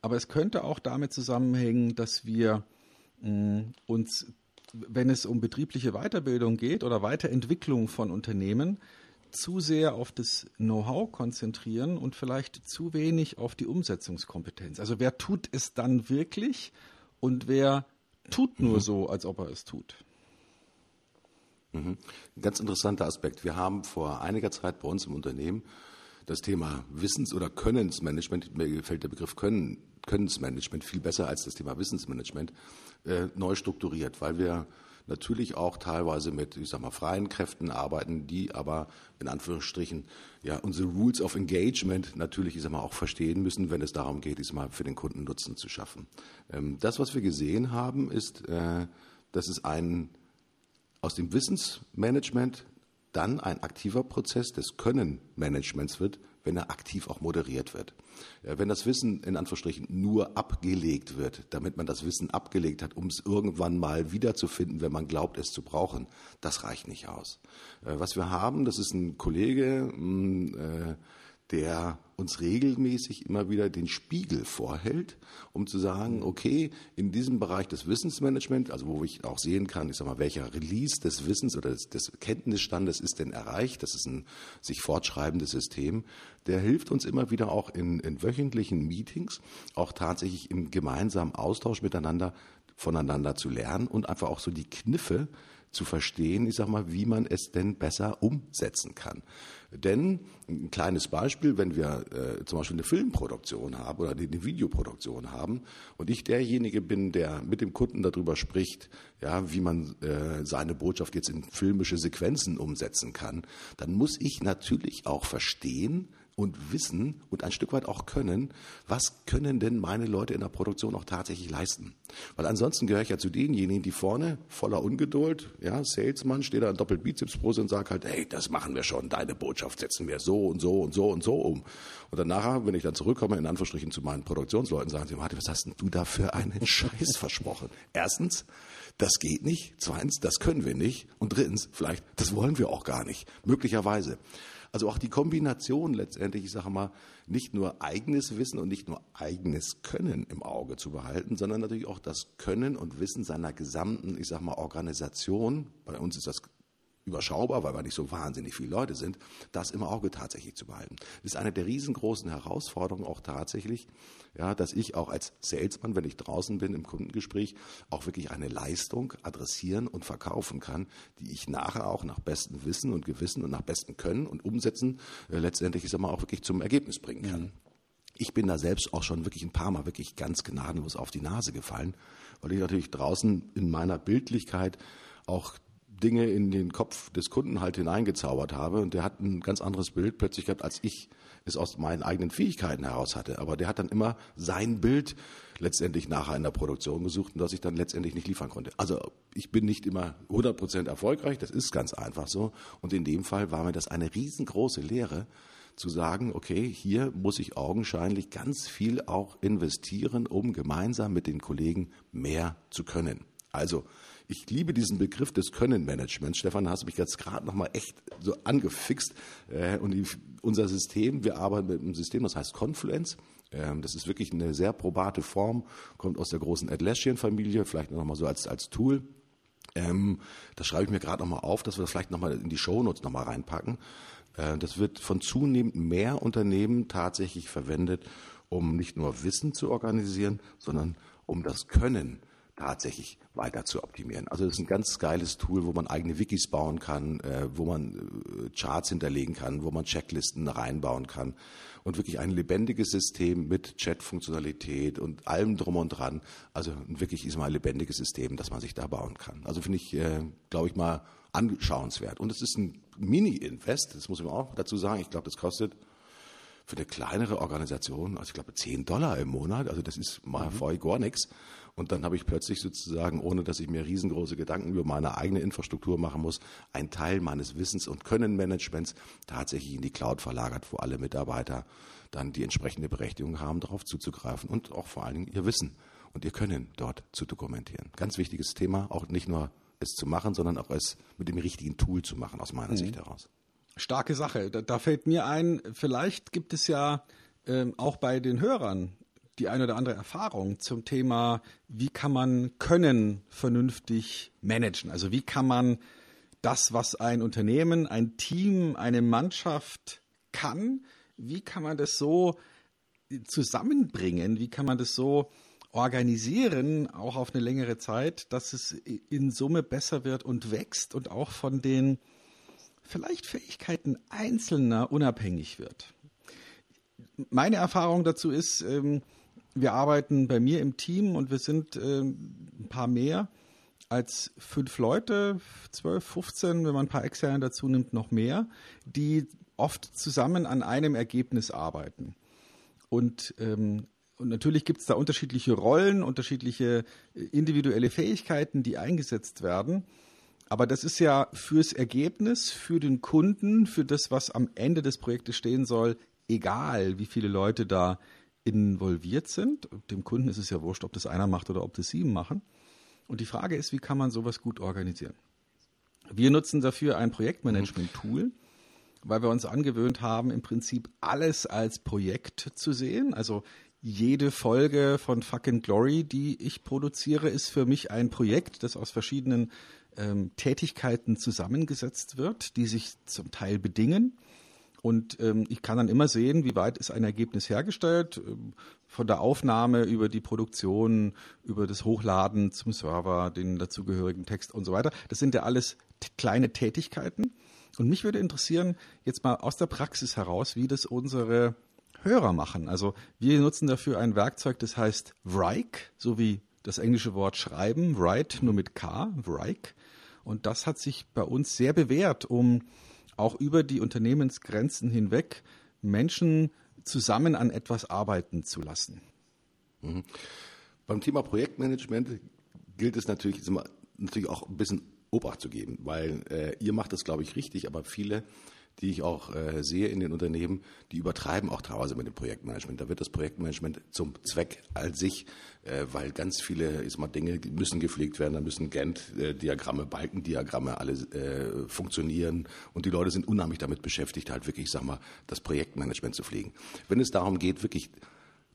Aber es könnte auch damit zusammenhängen, dass wir mh, mm, uns, wenn es um betriebliche Weiterbildung geht oder Weiterentwicklung von Unternehmen, zu sehr auf das Know-how konzentrieren und vielleicht zu wenig auf die Umsetzungskompetenz. Also wer tut es dann wirklich und wer tut nur mhm. so, als ob er es tut? Mhm. Ein ganz interessanter Aspekt. Wir haben vor einiger Zeit bei uns im Unternehmen das Thema Wissens- oder Könnensmanagement, mir gefällt der Begriff Können, Könnensmanagement viel besser als das Thema Wissensmanagement, äh, neu strukturiert, weil wir natürlich auch teilweise mit, ich sag mal, freien Kräften arbeiten, die aber in Anführungsstrichen ja unsere Rules of Engagement natürlich, ich sag mal, auch verstehen müssen, wenn es darum geht, ich sag mal, für den Kunden Nutzen zu schaffen. Ähm, das, was wir gesehen haben, ist, äh, dass es ein aus dem Wissensmanagement dann ein aktiver Prozess des Könnenmanagements wird, wenn er aktiv auch moderiert wird. Wenn das Wissen in Anführungsstrichen nur abgelegt wird, damit man das Wissen abgelegt hat, um es irgendwann mal wiederzufinden, wenn man glaubt, es zu brauchen, das reicht nicht aus. Äh, was wir haben, das ist ein Kollege, mm, äh, der uns regelmäßig immer wieder den Spiegel vorhält, um zu sagen, okay, in diesem Bereich des Wissensmanagement, also wo ich auch sehen kann, ich sag mal, welcher Release des Wissens oder des, des Kenntnisstandes ist denn erreicht, das ist ein sich fortschreibendes System, der hilft uns immer wieder auch in, in wöchentlichen Meetings, auch tatsächlich im gemeinsamen Austausch miteinander voneinander zu lernen und einfach auch so die Kniffe zu verstehen, ich sag mal, wie man es denn besser umsetzen kann. Denn ein kleines Beispiel, wenn wir äh, zum Beispiel eine Filmproduktion haben oder eine Videoproduktion haben und ich derjenige bin, der mit dem Kunden darüber spricht, ja, wie man äh, seine Botschaft jetzt in filmische Sequenzen umsetzen kann, dann muss ich natürlich auch verstehen, und wissen und ein Stück weit auch können, was können denn meine Leute in der Produktion auch tatsächlich leisten. Weil ansonsten gehöre ich ja zu denjenigen, die vorne voller Ungeduld, ja, Salesman steht da in Doppelbizepsbrust und sagt halt, hey, das machen wir schon, deine Botschaft setzen wir so und so und so und so um. Und dann nachher, wenn ich dann zurückkomme, in Anführungsstrichen zu meinen Produktionsleuten, sagen sie, Martin, was hast denn du da für einen Scheiß versprochen? Erstens, das geht nicht. Zweitens, das können wir nicht. Und drittens, vielleicht, das wollen wir auch gar nicht. Möglicherweise. Also auch die Kombination letztendlich, ich sage mal, nicht nur eigenes Wissen und nicht nur eigenes Können im Auge zu behalten, sondern natürlich auch das Können und Wissen seiner gesamten, ich sage mal, Organisation. Bei uns ist das überschaubar, weil wir nicht so wahnsinnig viele Leute sind, das im Auge tatsächlich zu behalten. Das ist eine der riesengroßen Herausforderungen auch tatsächlich, ja, dass ich auch als Salesman, wenn ich draußen bin im Kundengespräch, auch wirklich eine Leistung adressieren und verkaufen kann, die ich nachher auch nach bestem Wissen und Gewissen und nach bestem Können und Umsetzen äh, letztendlich, ich sag mal, auch wirklich zum Ergebnis bringen kann. Mhm. Ich bin da selbst auch schon wirklich ein paar Mal wirklich ganz gnadenlos auf die Nase gefallen, weil ich natürlich draußen in meiner Bildlichkeit auch Dinge in den Kopf des Kunden halt hineingezaubert habe und der hat ein ganz anderes Bild plötzlich gehabt, als ich es aus meinen eigenen Fähigkeiten heraus hatte. Aber der hat dann immer sein Bild letztendlich nachher in der Produktion gesucht und das ich dann letztendlich nicht liefern konnte. Also ich bin nicht immer 100% erfolgreich, das ist ganz einfach so. Und in dem Fall war mir das eine riesengroße Lehre, zu sagen, okay, hier muss ich augenscheinlich ganz viel auch investieren, um gemeinsam mit den Kollegen mehr zu können. Also ich liebe diesen Begriff des Können-Managements. Stefan, hast du mich jetzt gerade nochmal echt so angefixt. Äh, und unser System, wir arbeiten mit einem System, das heißt Confluence. Ähm, das ist wirklich eine sehr probate Form, kommt aus der großen Atlassian-Familie, vielleicht nochmal so als, als Tool. Ähm, das schreibe ich mir gerade nochmal auf, dass wir das vielleicht nochmal in die Shownotes nochmal reinpacken. Äh, das wird von zunehmend mehr Unternehmen tatsächlich verwendet, um nicht nur Wissen zu organisieren, sondern um das Können tatsächlich weiter zu optimieren. Also das ist ein ganz geiles Tool, wo man eigene Wikis bauen kann, äh, wo man äh, Charts hinterlegen kann, wo man Checklisten reinbauen kann und wirklich ein lebendiges System mit Chat-Funktionalität und allem drum und dran. Also ein wirklich ist mal ein lebendiges System, das man sich da bauen kann. Also finde ich, äh, glaube ich mal, anschauenswert. Und es ist ein Mini-Invest, das muss man auch dazu sagen. Ich glaube, das kostet für eine kleinere Organisation, also ich glaube 10 Dollar im Monat, also das ist mal mhm. vorher gar nichts. Und dann habe ich plötzlich sozusagen, ohne dass ich mir riesengroße Gedanken über meine eigene Infrastruktur machen muss, einen Teil meines Wissens und Könnenmanagements tatsächlich in die Cloud verlagert, wo alle Mitarbeiter dann die entsprechende Berechtigung haben, darauf zuzugreifen und auch vor allen Dingen ihr Wissen und ihr Können dort zu dokumentieren. Ganz wichtiges Thema, auch nicht nur es zu machen, sondern auch es mit dem richtigen Tool zu machen, aus meiner mhm. Sicht heraus. Starke Sache. Da, da, fällt mir ein, vielleicht gibt es ja ähm, auch bei den Hörern die eine oder andere Erfahrung zum Thema, wie kann man Können vernünftig managen? Also wie kann man das, was ein Unternehmen, ein Team, eine Mannschaft kann, wie kann man das so zusammenbringen? Wie kann man das so organisieren, auch auf eine längere Zeit, dass es in Summe besser wird und wächst und auch von den vielleicht Fähigkeiten Einzelner unabhängig wird. Meine Erfahrung dazu ist, ähm, wir arbeiten bei mir im Team und wir sind ähm, ein paar mehr als fünf Leute, zwölf, 15, wenn man ein paar Externe dazu nimmt, noch mehr, die oft zusammen an einem Ergebnis arbeiten. Und ähm, und natürlich gibt es da unterschiedliche Rollen, unterschiedliche äh, individuelle Fähigkeiten, die eingesetzt werden. Aber das ist ja fürs Ergebnis, für den Kunden, für das, was am Ende des Projektes stehen soll, egal, wie viele Leute da involviert sind. Dem Kunden ist es ja wurscht, ob das einer macht oder ob das sieben machen. Und die Frage ist, wie kann man sowas gut organisieren? Wir nutzen dafür ein Projektmanagement-Tool, weil wir uns angewöhnt haben, im Prinzip alles als Projekt zu sehen. Also jede Folge von Fucking Glory, die ich produziere, ist für mich ein Projekt, das aus verschiedenen ähm, Tätigkeiten zusammengesetzt wird, die sich zum Teil bedingen. Und ähm, ich kann dann immer sehen, wie weit ist ein Ergebnis hergestellt, ähm, von der Aufnahme über die Produktion, über das Hochladen zum Server, den dazugehörigen Text und so weiter. Das sind ja alles kleine Tätigkeiten. Und mich würde interessieren, jetzt mal aus der Praxis heraus, wie das unsere Hörer machen. Also wir nutzen dafür ein Werkzeug, das heißt Wrike, so wie das englische Wort schreiben, write nur mit K, Wrike. Und das hat sich bei uns sehr bewährt, um auch über die Unternehmensgrenzen hinweg Menschen zusammen an etwas arbeiten zu lassen. Mhm. Beim Thema Projektmanagement gilt es natürlich, natürlich auch ein bisschen Obacht zu geben, weil äh, ihr macht das, glaube ich, richtig, aber viele die ich auch äh, sehe in den Unternehmen, die übertreiben auch teilweise mit dem Projektmanagement. Da wird das Projektmanagement zum Zweck als sich, äh, weil ganz viele ist mal Dinge müssen gepflegt werden, da müssen Gantt-Diagramme, Balkendiagramme alle äh, funktionieren und die Leute sind unheimlich damit beschäftigt, halt wirklich, sag mal, das Projektmanagement zu pflegen. Wenn es darum geht, wirklich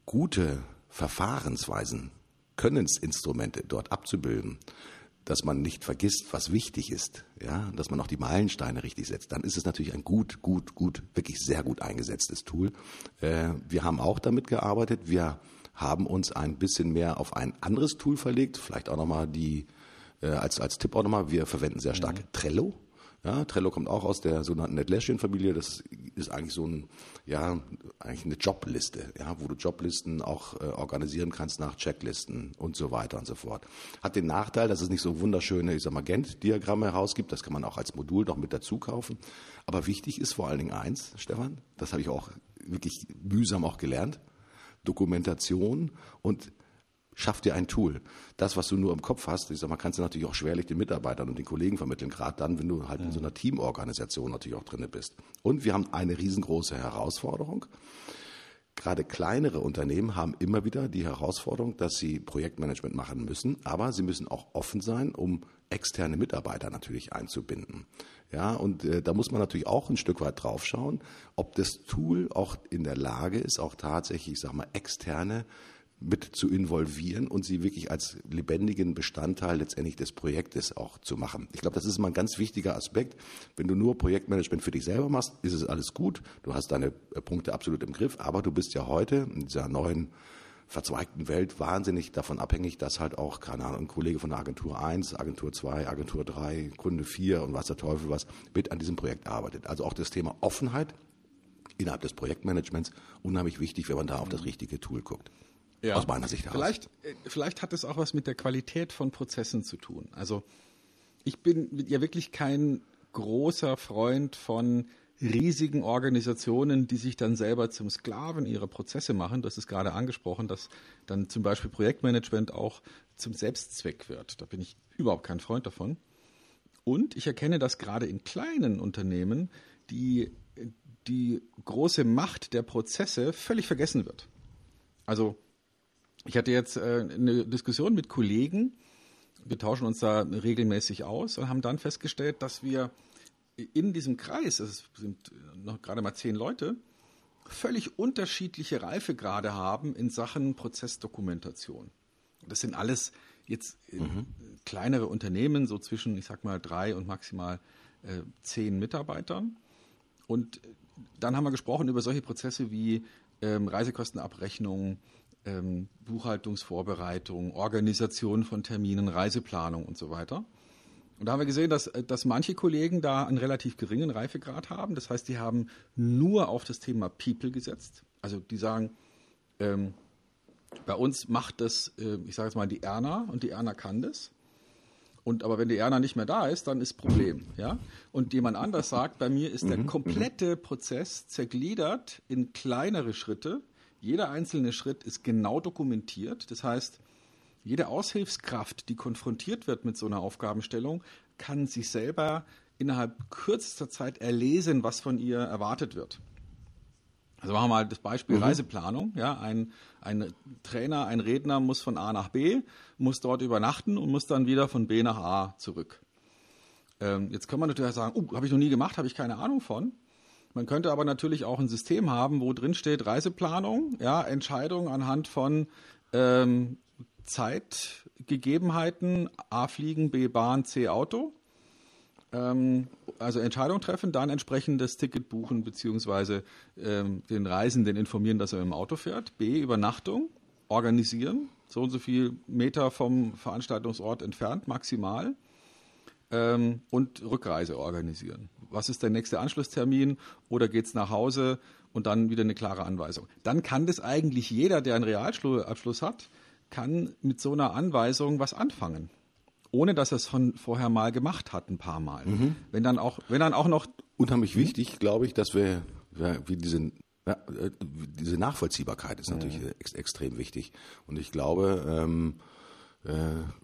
gute Verfahrensweisen, Könnensinstrumente dort abzubilden, dass man nicht vergisst, was wichtig ist, ja, dass man auch die Meilensteine richtig setzt, dann ist es natürlich ein gut, gut, gut, wirklich sehr gut eingesetztes Tool. Äh, wir haben auch damit gearbeitet. Wir haben uns ein bisschen mehr auf ein anderes Tool verlegt, vielleicht auch nochmal die, äh, als, als Tipp auch nochmal, wir verwenden sehr stark mhm. Trello. Ja, Trello kommt auch aus der sogenannten Atlassian-Familie. Das ist eigentlich so ein, ja, eigentlich eine Jobliste, ja, wo du Joblisten auch äh, organisieren kannst nach Checklisten und so weiter und so fort. Hat den Nachteil, dass es nicht so wunderschöne, ich sag mal, Gantt-Diagramme herausgibt. Das kann man auch als Modul noch mit dazu kaufen. Aber wichtig ist vor allen Dingen eins, Stefan, das habe ich auch wirklich mühsam auch gelernt. Dokumentation und schaff dir ein Tool. Das, was du nur im Kopf hast, ich sag mal, kannst du natürlich auch schwerlich den Mitarbeitern und den Kollegen vermitteln, gerade dann, wenn du halt in so einer Teamorganisation natürlich auch drinne bist. Und wir haben eine riesengroße Herausforderung. Gerade kleinere Unternehmen haben immer wieder die Herausforderung, dass sie Projektmanagement machen müssen, aber sie müssen auch offen sein, um externe Mitarbeiter natürlich einzubinden. Ja, und äh, da muss man natürlich auch ein Stück weit drauf schauen, ob das Tool auch in der Lage ist, auch tatsächlich, ich sag mal, externe mit zu involvieren und sie wirklich als lebendigen Bestandteil letztendlich des Projektes auch zu machen. Ich glaube, das ist immer ein ganz wichtiger Aspekt. Wenn du nur Projektmanagement für dich selber machst, ist es alles gut. Du hast deine äh, Punkte absolut im Griff, aber du bist ja heute in dieser neuen verzweigten Welt wahnsinnig davon abhängig, dass halt auch, keine Ahnung, ein Kollege von der Agentur 1, Agentur 2, Agentur 3, Kunde 4 und was der Teufel was mit an diesem Projekt arbeitet. Also auch das Thema Offenheit innerhalb des Projektmanagements unheimlich wichtig, wenn man da auf das richtige Tool guckt. Ja. Aus meiner Sicht heraus. Vielleicht, äh, vielleicht hat es auch was mit der Qualität von Prozessen zu tun. Also ich bin ja wirklich kein großer Freund von riesigen Organisationen, die sich dann selber zum Sklaven ihrer Prozesse machen. Das ist gerade angesprochen, dass dann zum Beispiel Projektmanagement auch zum Selbstzweck wird. Da bin ich überhaupt kein Freund davon. Und ich erkenne, dass gerade in kleinen Unternehmen die, die große Macht der Prozesse völlig vergessen wird. Also ich hatte jetzt äh, eine Diskussion mit Kollegen, wir tauschen uns da regelmäßig aus und haben dann festgestellt, dass wir in diesem Kreis, es sind noch gerade mal zehn Leute, völlig unterschiedliche Reifegrade haben in Sachen Prozessdokumentation. Das sind alles jetzt äh, mhm. kleinere Unternehmen, so zwischen, ich sag mal, drei und maximal äh, zehn Mitarbeitern. Und dann haben wir gesprochen über solche Prozesse wie ähm, Reisekostenabrechnung, ähm, Buchhaltungsvorbereitung, Organisation von Terminen, Reiseplanung und so weiter. Und da haben wir gesehen, dass, dass manche Kollegen da einen relativ geringen Reifegrad haben. Das heißt, die haben nur auf das Thema People gesetzt. Also die sagen, ähm, bei uns macht das, äh, ich sage jetzt mal, die Erna und die Erna kann das. Und aber wenn die Erna nicht mehr da ist, dann ist Problem, ja. Und jemand anders sagt, bei mir ist der mhm, mhm. komplette Prozess zergliedert in kleinere Schritte. Jeder einzelne Schritt ist genau dokumentiert. Das heißt, jede Aushilfskraft, die konfrontiert wird mit so einer Aufgabenstellung, kann sich selber innerhalb kürzester Zeit erlesen, was von ihr erwartet wird. Also machen wir mal das Beispiel mhm. Reiseplanung. Ja, ein, ein Trainer, ein Redner muss von A nach B, muss dort übernachten und muss dann wieder von B nach A zurück. Ähm, jetzt kann man natürlich sagen, uh, habe ich noch nie gemacht, habe ich keine Ahnung von. Man könnte aber natürlich auch ein System haben, wo drin steht Reiseplanung, ja, Entscheidung anhand von ähm, Zeitgegebenheiten, A Fliegen, B Bahn, C Auto. Ähm, also Entscheidung treffen, dann entsprechend das Ticket buchen, beziehungsweise ähm, den Reisenden informieren, dass er im Auto fährt. B Übernachtung, organisieren, so und so viel Meter vom Veranstaltungsort entfernt, maximal. Ähm, und Rückreise organisieren. Was ist der nächste Anschlusstermin oder geht es nach Hause und dann wieder eine klare Anweisung. Dann kann das eigentlich jeder, der einen Realschulabschluss hat, kann mit so einer Anweisung was anfangen. Ohne dass er es von vorher mal gemacht hat, ein paar Mal. Mhm. Wenn dann auch, wenn dann auch noch. Unheimlich wichtig, glaube ich, dass wir, wie diese, ja, äh, diese Nachvollziehbarkeit ist natürlich mhm. ex extrem wichtig. Und ich glaube, ähm, äh,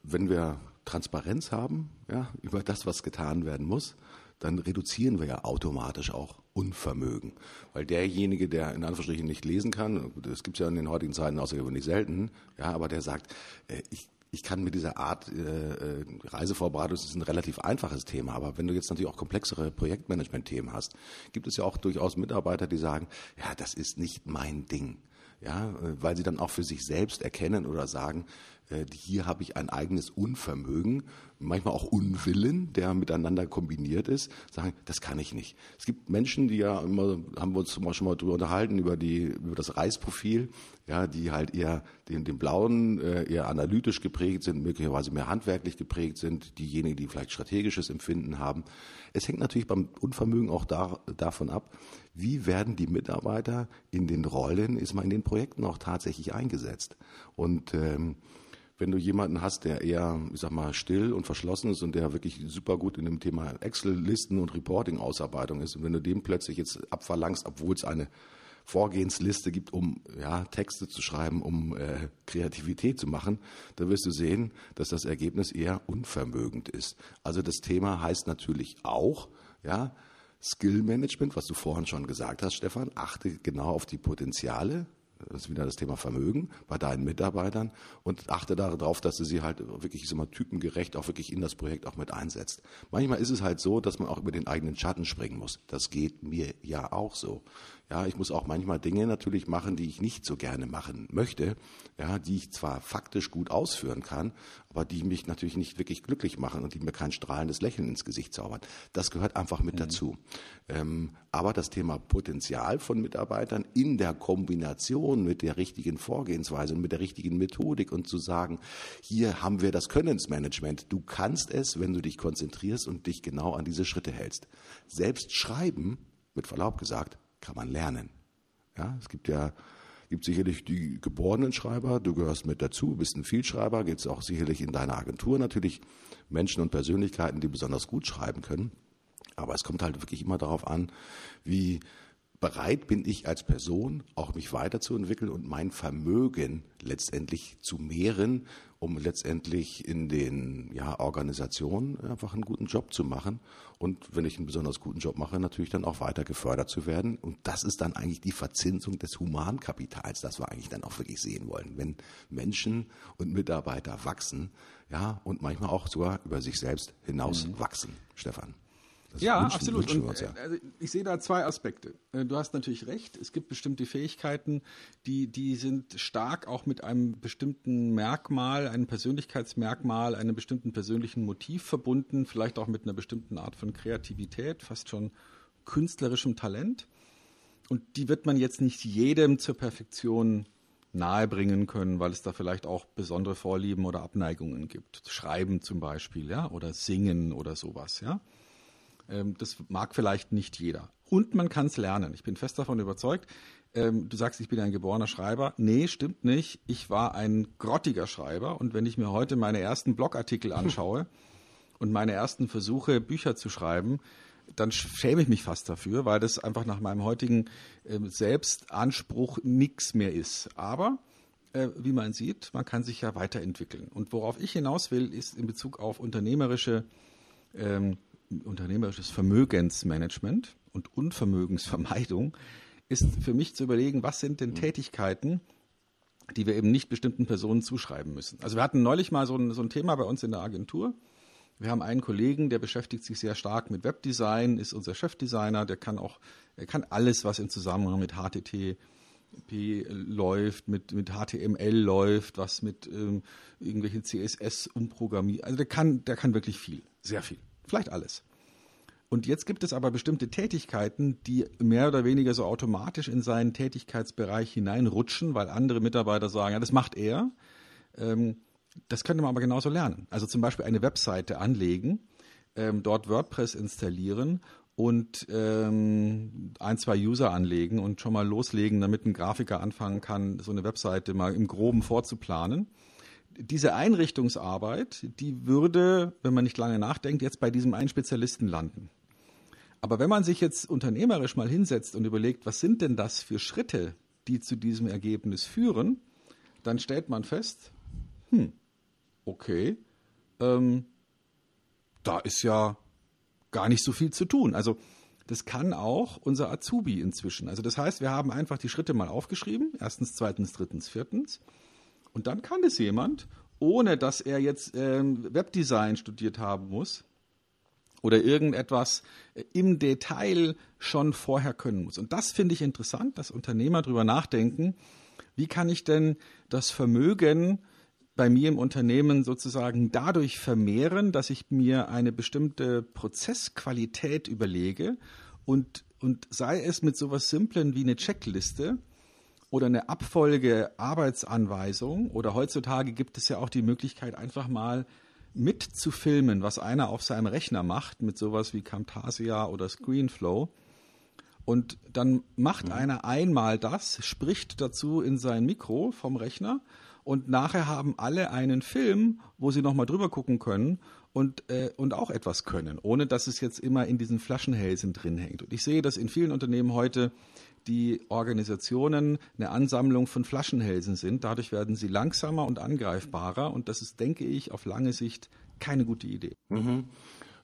wenn wir Transparenz haben, ja, über das, was getan werden muss, dann reduzieren wir ja automatisch auch Unvermögen. Weil derjenige, der in Anführungsstrichen nicht lesen kann, das gibt es ja in den heutigen Zeiten außergewöhnlich selten, ja, aber der sagt, äh, ich, ich kann mit dieser Art äh, äh, Reisevorbereitung, das ist ein relativ einfaches Thema, aber wenn du jetzt natürlich auch komplexere Projektmanagement-Themen hast, gibt es ja auch durchaus Mitarbeiter, die sagen, ja, das ist nicht mein Ding. Ja, äh, weil sie dann auch für sich selbst erkennen oder sagen, hier habe ich ein eigenes Unvermögen, manchmal auch Unwillen, der miteinander kombiniert ist, sagen, das kann ich nicht. Es gibt Menschen, die ja immer, haben wir uns schon mal drüber unterhalten, über die, über das Reisprofil, ja, die halt eher den, den blauen, äh, eher analytisch geprägt sind, möglicherweise mehr handwerklich geprägt sind, diejenigen, die vielleicht strategisches Empfinden haben. Es hängt natürlich beim Unvermögen auch da, davon ab, wie werden die Mitarbeiter in den Rollen, ist man in den Projekten auch tatsächlich eingesetzt. Und ähm, wenn du jemanden hast, der eher, ich sag mal, still und verschlossen ist und der wirklich super gut in dem Thema Excel-Listen und Reporting-Ausarbeitung ist, und wenn du dem plötzlich jetzt abverlangst, obwohl es eine Vorgehensliste gibt, um ja, Texte zu schreiben, um äh, Kreativität zu machen, dann wirst du sehen, dass das Ergebnis eher unvermögend ist. Also das Thema heißt natürlich auch, ja, Skill Management, was du vorhin schon gesagt hast, Stefan, achte genau auf die Potenziale das ist wieder das Thema Vermögen bei deinen Mitarbeitern und achte darauf, dass du sie halt wirklich immer typengerecht auch wirklich in das Projekt auch mit einsetzt. Manchmal ist es halt so, dass man auch über den eigenen Schatten springen muss. Das geht mir ja auch so. Ja, ich muss auch manchmal Dinge natürlich machen, die ich nicht so gerne machen möchte, ja, die ich zwar faktisch gut ausführen kann, aber die mich natürlich nicht wirklich glücklich machen und die mir kein strahlendes Lächeln ins Gesicht zaubern. Das gehört einfach mit mhm. dazu. Ähm, aber das Thema Potenzial von Mitarbeitern in der Kombination mit der richtigen Vorgehensweise und mit der richtigen Methodik und zu sagen, hier haben wir das Könnensmanagement. Du kannst es, wenn du dich konzentrierst und dich genau an diese Schritte hältst. Selbst schreiben, mit Verlaub gesagt, kann man lernen. Ja, es gibt ja gibt sicherlich die geborenen Schreiber, du gehörst mit dazu, bist ein Vielschreiber, gibt es auch sicherlich in deiner Agentur natürlich Menschen und Persönlichkeiten, die besonders gut schreiben können. Aber es kommt halt wirklich immer darauf an, wie bereit bin ich als Person, auch mich weiterzuentwickeln und mein Vermögen letztendlich zu mehren, um letztendlich in den ja, Organisationen einfach einen guten Job zu machen. Und wenn ich einen besonders guten Job mache, natürlich dann auch weiter gefördert zu werden. Und das ist dann eigentlich die Verzinsung des Humankapitals, das wir eigentlich dann auch wirklich sehen wollen. Wenn Menschen und Mitarbeiter wachsen, ja, und manchmal auch sogar über sich selbst hinaus mhm. wachsen, Stefan. Das ja, absolut. Und, ja. Äh, also ich sehe da zwei Aspekte. Äh, du hast natürlich recht. Es gibt bestimmte Fähigkeiten, die, die sind stark auch mit einem bestimmten Merkmal, einem Persönlichkeitsmerkmal, einem bestimmten persönlichen Motiv verbunden, vielleicht auch mit einer bestimmten Art von Kreativität, fast schon künstlerischem Talent. Und die wird man jetzt nicht jedem zur Perfektion nahebringen können, weil es da vielleicht auch besondere Vorlieben oder Abneigungen gibt. Schreiben zum Beispiel, ja, oder singen oder sowas, ja. Ähm, das mag vielleicht nicht jeder. Und man kann es lernen. Ich bin fest davon überzeugt. Ähm, du sagst, ich bin ein geborener Schreiber. Nee, stimmt nicht. Ich war ein grottiger Schreiber. Und wenn ich mir heute meine ersten Blogartikel <laughs> anschaue und meine ersten Versuche, Bücher zu schreiben, dann schäme ich mich fast dafür, weil das einfach nach meinem heutigen äh, Selbstanspruch nichts mehr ist. Aber äh, wie man sieht, man kann sich ja weiterentwickeln. Und worauf ich hinaus will, ist in Bezug auf unternehmerische ähm, unternehmerisches Vermögensmanagement und Unvermögensvermeidung ist für mich zu überlegen, was sind denn mhm. Tätigkeiten, die wir eben nicht bestimmten Personen zuschreiben müssen. Also wir hatten neulich mal so ein, so ein Thema bei uns in der Agentur. Wir haben einen Kollegen, der beschäftigt sich sehr stark mit Webdesign, ist unser Chefdesigner, der kann auch, er kann alles, was im Zusammenhang mit HTTP läuft, mit, mit HTML läuft, was mit ähm, irgendwelchen CSS umprogrammiert. Also der kann, der kann wirklich viel, sehr viel. Vielleicht alles. Und jetzt gibt es aber bestimmte Tätigkeiten, die mehr oder weniger so automatisch in seinen Tätigkeitsbereich hineinrutschen, weil andere Mitarbeiter sagen, ja, das macht er. Ähm, das könnte man aber genauso lernen. Also zum Beispiel eine Webseite anlegen, ähm, dort WordPress installieren und ähm, ein, zwei User anlegen und schon mal loslegen, damit ein Grafiker anfangen kann, so eine Webseite mal im Groben vorzuplanen diese Einrichtungsarbeit, die würde, wenn man nicht lange nachdenkt, jetzt bei diesem einen Spezialisten landen. Aber wenn man sich jetzt unternehmerisch mal hinsetzt und überlegt, was sind denn das für Schritte, die zu diesem Ergebnis führen, dann stellt man fest, hm, okay, ähm, da ist ja gar nicht so viel zu tun. Also das kann auch unser Azubi inzwischen. Also das heißt, wir haben einfach die Schritte mal aufgeschrieben, erstens, zweitens, drittens, viertens. Und dann kann es jemand, ohne dass er jetzt ähm, Webdesign studiert haben muss oder irgendetwas äh, im Detail schon vorher können muss. Und das finde ich interessant, dass Unternehmer darüber nachdenken, wie kann ich denn das Vermögen bei mir im Unternehmen sozusagen dadurch vermehren, dass ich mir eine bestimmte Prozessqualität überlege und, und sei es mit sowas Simplen wie eine Checkliste, oder eine Abfolge Arbeitsanweisung oder heutzutage gibt es ja auch die Möglichkeit, einfach mal mitzufilmen, was einer auf seinem Rechner macht, mit sowas wie Camtasia oder Screenflow. Und dann macht mhm. einer einmal das, spricht dazu in sein Mikro vom Rechner und nachher haben alle einen Film, wo sie nochmal drüber gucken können und, äh, und auch etwas können, ohne dass es jetzt immer in diesen Flaschenhälsen drin hängt. Und ich sehe das in vielen Unternehmen heute die Organisationen eine Ansammlung von Flaschenhälsen sind. Dadurch werden sie langsamer und angreifbarer und das ist, denke ich, auf lange Sicht keine gute Idee. Mhm.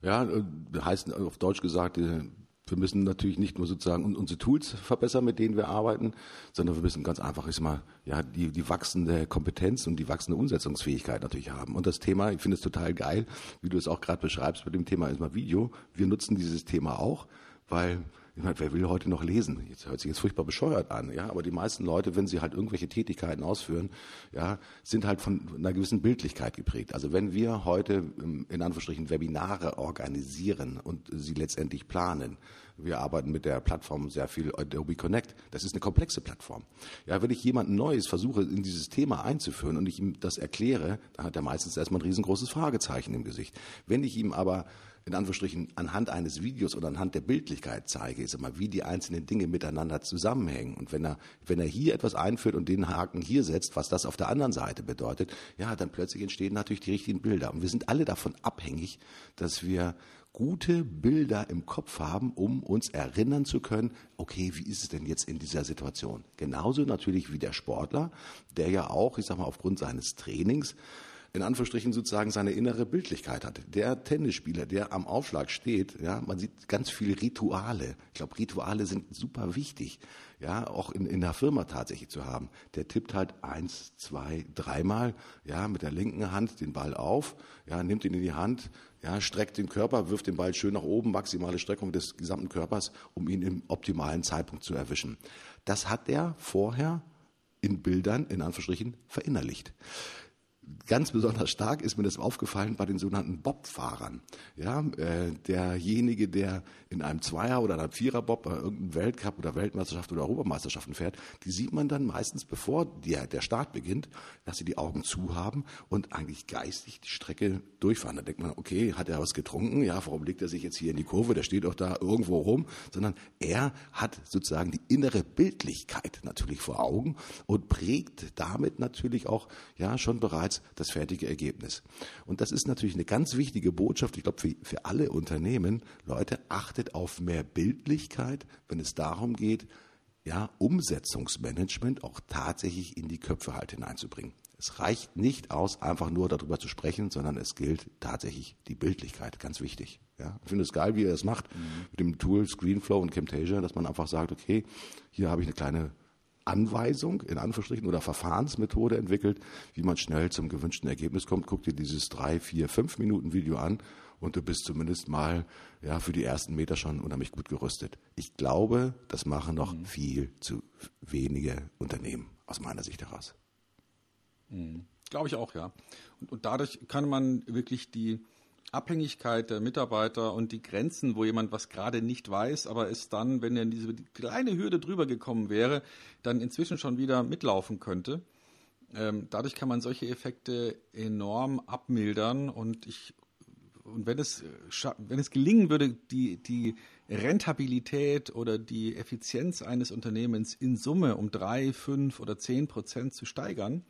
Ja, äh, heißt auf Deutsch gesagt, äh, wir müssen natürlich nicht nur sozusagen unsere Tools verbessern, mit denen wir arbeiten, sondern wir müssen ganz einfach ist mal ja die die wachsende Kompetenz und die wachsende Umsetzungsfähigkeit natürlich haben. Und das Thema, ich finde es total geil, wie du es auch gerade beschreibst mit dem Thema ist mal Video. Wir nutzen dieses Thema auch, weil Ich meine, wer will heute noch lesen? Jetzt hört sich jetzt furchtbar bescheuert an, ja. Aber die meisten Leute, wenn sie halt irgendwelche Tätigkeiten ausführen, ja, sind halt von einer gewissen Bildlichkeit geprägt. Also wenn wir heute ähm, in Anführungsstrichen Webinare organisieren und sie letztendlich planen, wir arbeiten mit der Plattform sehr viel Adobe Connect. Das ist eine komplexe Plattform. Ja, wenn ich jemanden Neues versuche, in dieses Thema einzuführen und ich ihm das erkläre, dann hat er meistens erstmal ein riesengroßes Fragezeichen im Gesicht. Wenn ich ihm aber in Anführungsstrichen anhand eines Videos oder anhand der Bildlichkeit zeige, ist immer, wie die einzelnen Dinge miteinander zusammenhängen. Und wenn er, wenn er hier etwas einführt und den Haken hier setzt, was das auf der anderen Seite bedeutet, ja, dann plötzlich entstehen natürlich die richtigen Bilder. Und wir sind alle davon abhängig, dass wir gute Bilder im Kopf haben, um uns erinnern zu können, okay, wie ist es denn jetzt in dieser Situation? Genauso natürlich wie der Sportler, der ja auch, ich sag mal, aufgrund seines Trainings in Anführungsstrichen sozusagen seine innere Bildlichkeit hat. Der Tennisspieler, der am Aufschlag steht, ja, man sieht ganz viele Rituale. Ich glaube, Rituale sind super wichtig, ja, auch in, in der Firma tatsächlich zu haben. Der tippt halt eins, zwei, dreimal, ja, mit der linken Hand den Ball auf, ja, nimmt ihn in die Hand, ja, streckt den Körper, wirft den Ball schön nach oben, maximale Streckung des gesamten Körpers, um ihn im optimalen Zeitpunkt zu erwischen. Das hat er vorher in Bildern, in Anführungsstrichen, verinnerlicht ganz besonders stark ist mir das aufgefallen bei den sogenannten Bobfahrern. Ja, äh, derjenige, der in einem Zweier- oder einem Vierer-Bob bei irgendeinem Weltcup oder Weltmeisterschaft oder Europameisterschaften fährt, die sieht man dann meistens, bevor der, der Start beginnt, dass sie die Augen zu haben und eigentlich geistig die Strecke durchfahren. Da denkt man, okay, hat er was getrunken? Ja, warum legt er sich jetzt hier in die Kurve? Der steht doch da irgendwo rum. Sondern er hat sozusagen die innere Bildlichkeit natürlich vor Augen und prägt damit natürlich auch ja schon bereits das fertige Ergebnis. Und das ist natürlich eine ganz wichtige Botschaft, ich glaube, für, für alle Unternehmen. Leute, achtet auf mehr Bildlichkeit, wenn es darum geht, ja, Umsetzungsmanagement auch tatsächlich in die Köpfe halt hineinzubringen. Es reicht nicht aus, einfach nur darüber zu sprechen, sondern es gilt tatsächlich die Bildlichkeit, ganz wichtig. Ja, ich finde es geil, wie er das macht mhm. mit dem Tool Screenflow und Camtasia, dass man einfach sagt, okay, hier habe ich eine kleine Anweisung, in Anführungsstrichen, oder Verfahrensmethode entwickelt, wie man schnell zum gewünschten Ergebnis kommt. Guck dir dieses drei, vier, fünf Minuten Video an und du bist zumindest mal ja, für die ersten Meter schon unheimlich gut gerüstet. Ich glaube, das machen noch mhm. viel zu wenige Unternehmen aus meiner Sicht heraus. Mhm. Glaube ich auch, ja. Und, und dadurch kann man wirklich die, Abhängigkeit der Mitarbeiter und die Grenzen, wo jemand was gerade nicht weiß, aber es dann, wenn er in diese kleine Hürde drüber gekommen wäre, dann inzwischen schon wieder mitlaufen könnte. Ähm, dadurch kann man solche Effekte enorm abmildern und ich und wenn es, wenn es gelingen würde, die, die Rentabilität oder die Effizienz eines Unternehmens in Summe um drei, fünf oder zehn Prozent zu steigern,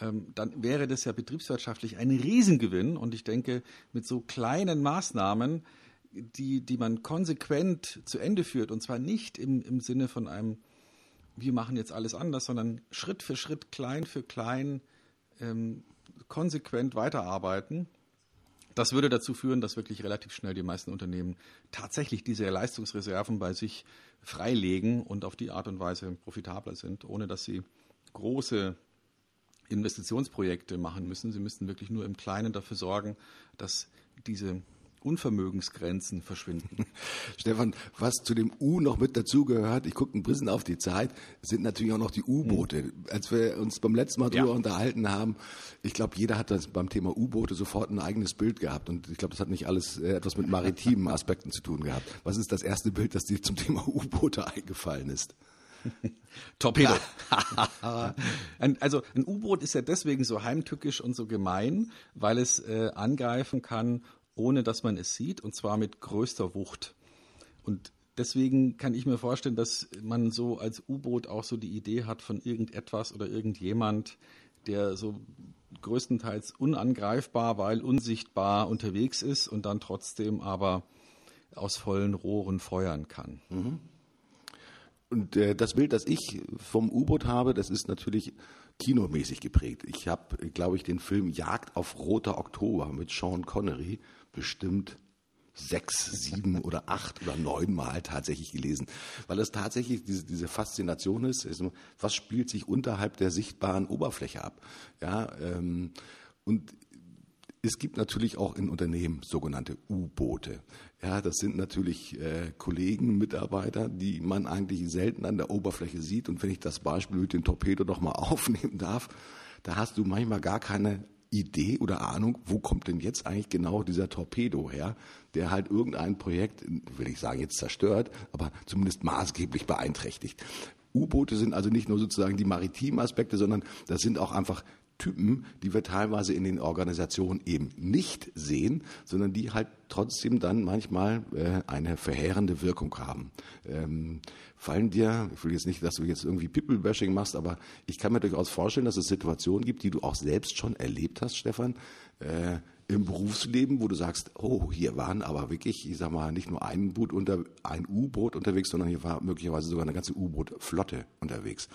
dann wäre das ja betriebswirtschaftlich ein Riesengewinn. Und ich denke, mit so kleinen Maßnahmen, die, die man konsequent zu Ende führt, und zwar nicht im, im Sinne von einem, wir machen jetzt alles anders, sondern Schritt für Schritt, klein für klein, ähm, konsequent weiterarbeiten. Das würde dazu führen, dass wirklich relativ schnell die meisten Unternehmen tatsächlich diese Leistungsreserven bei sich freilegen und auf die Art und Weise profitabler sind, ohne dass sie große Investitionsprojekte machen müssen. Sie müssten wirklich nur im Kleinen dafür sorgen, dass diese Unvermögensgrenzen verschwinden. <laughs> Stefan, was zu dem U noch mit dazugehört, ich gucke ein bisschen auf die Zeit, sind natürlich auch noch die U-Boote. Mhm. Als wir uns beim letzten Mal darüber ja. unterhalten haben, ich glaube, jeder hat das beim Thema U-Boote sofort ein eigenes Bild gehabt. Und ich glaube, das hat nicht alles äh, etwas mit maritimen <laughs> Aspekten zu tun gehabt. Was ist das erste Bild, das dir zum Thema U-Boote eingefallen ist? <laughs> Torpedo. <laughs> also ein U-Boot ist ja deswegen so heimtückisch und so gemein, weil es äh, angreifen kann, ohne dass man es sieht, und zwar mit größter Wucht. Und deswegen kann ich mir vorstellen, dass man so als U-Boot auch so die Idee hat von irgendetwas oder irgendjemand, der so größtenteils unangreifbar, weil unsichtbar unterwegs ist und dann trotzdem aber aus vollen Rohren feuern kann. Mhm. Und äh, das Bild, das ich vom U-Boot habe, das ist natürlich kinomäßig geprägt. Ich habe, glaube ich, den Film Jagd auf Roter Oktober mit Sean Connery bestimmt sechs, sieben <laughs> oder acht oder neun Mal tatsächlich gelesen, weil es tatsächlich diese, diese Faszination ist, was spielt sich unterhalb der sichtbaren Oberfläche ab. Ja, ähm, und es gibt natürlich auch in Unternehmen sogenannte U-Boote. Ja, das sind natürlich äh, Kollegen, Mitarbeiter, die man eigentlich selten an der Oberfläche sieht. Und wenn ich das Beispiel mit dem Torpedo noch mal <laughs> aufnehmen darf, da hast du manchmal gar keine Idee oder Ahnung, wo kommt denn jetzt eigentlich genau dieser Torpedo her, der halt irgendein Projekt, will ich sagen, jetzt zerstört, aber zumindest maßgeblich beeinträchtigt. U-Boote sind also nicht nur sozusagen die maritimen Aspekte, sondern das sind auch einfach Typen, die wir teilweise in den Organisationen eben nicht sehen, sondern die halt trotzdem dann manchmal äh, eine verheerende Wirkung haben. Ähm, fallen dir, ich will jetzt nicht, dass du jetzt irgendwie People-Bashing machst, aber ich kann mir durchaus vorstellen, dass es Situationen gibt, die du auch selbst schon erlebt hast, Stefan, äh, im Berufsleben, wo du sagst, oh, hier waren aber wirklich, ich sag mal, nicht nur ein Boot unter, ein U-Boot unterwegs, sondern hier war möglicherweise sogar eine ganze U-Boot-Flotte unterwegs.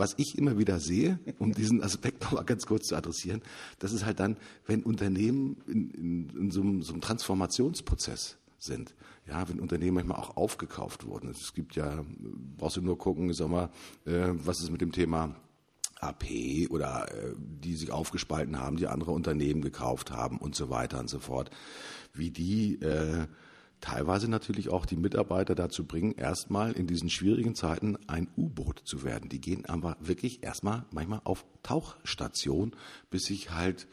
Was ich immer wieder sehe, um diesen Aspekt nochmal ganz kurz zu adressieren, das ist halt dann, wenn Unternehmen in, in, in so, einem, so einem Transformationsprozess sind. Ja, wenn Unternehmen manchmal auch aufgekauft wurden. Es gibt ja, brauchst du nur gucken, sag mal, äh, was ist mit dem Thema AP oder äh, die sich aufgespalten haben, die andere Unternehmen gekauft haben und so weiter und so fort. Wie die äh, teilweise natürlich auch die Mitarbeiter dazu bringen, erstmal in diesen schwierigen Zeiten ein U-Boot zu werden. Die gehen aber wirklich erstmal manchmal auf Tauchstation, bis sich halt,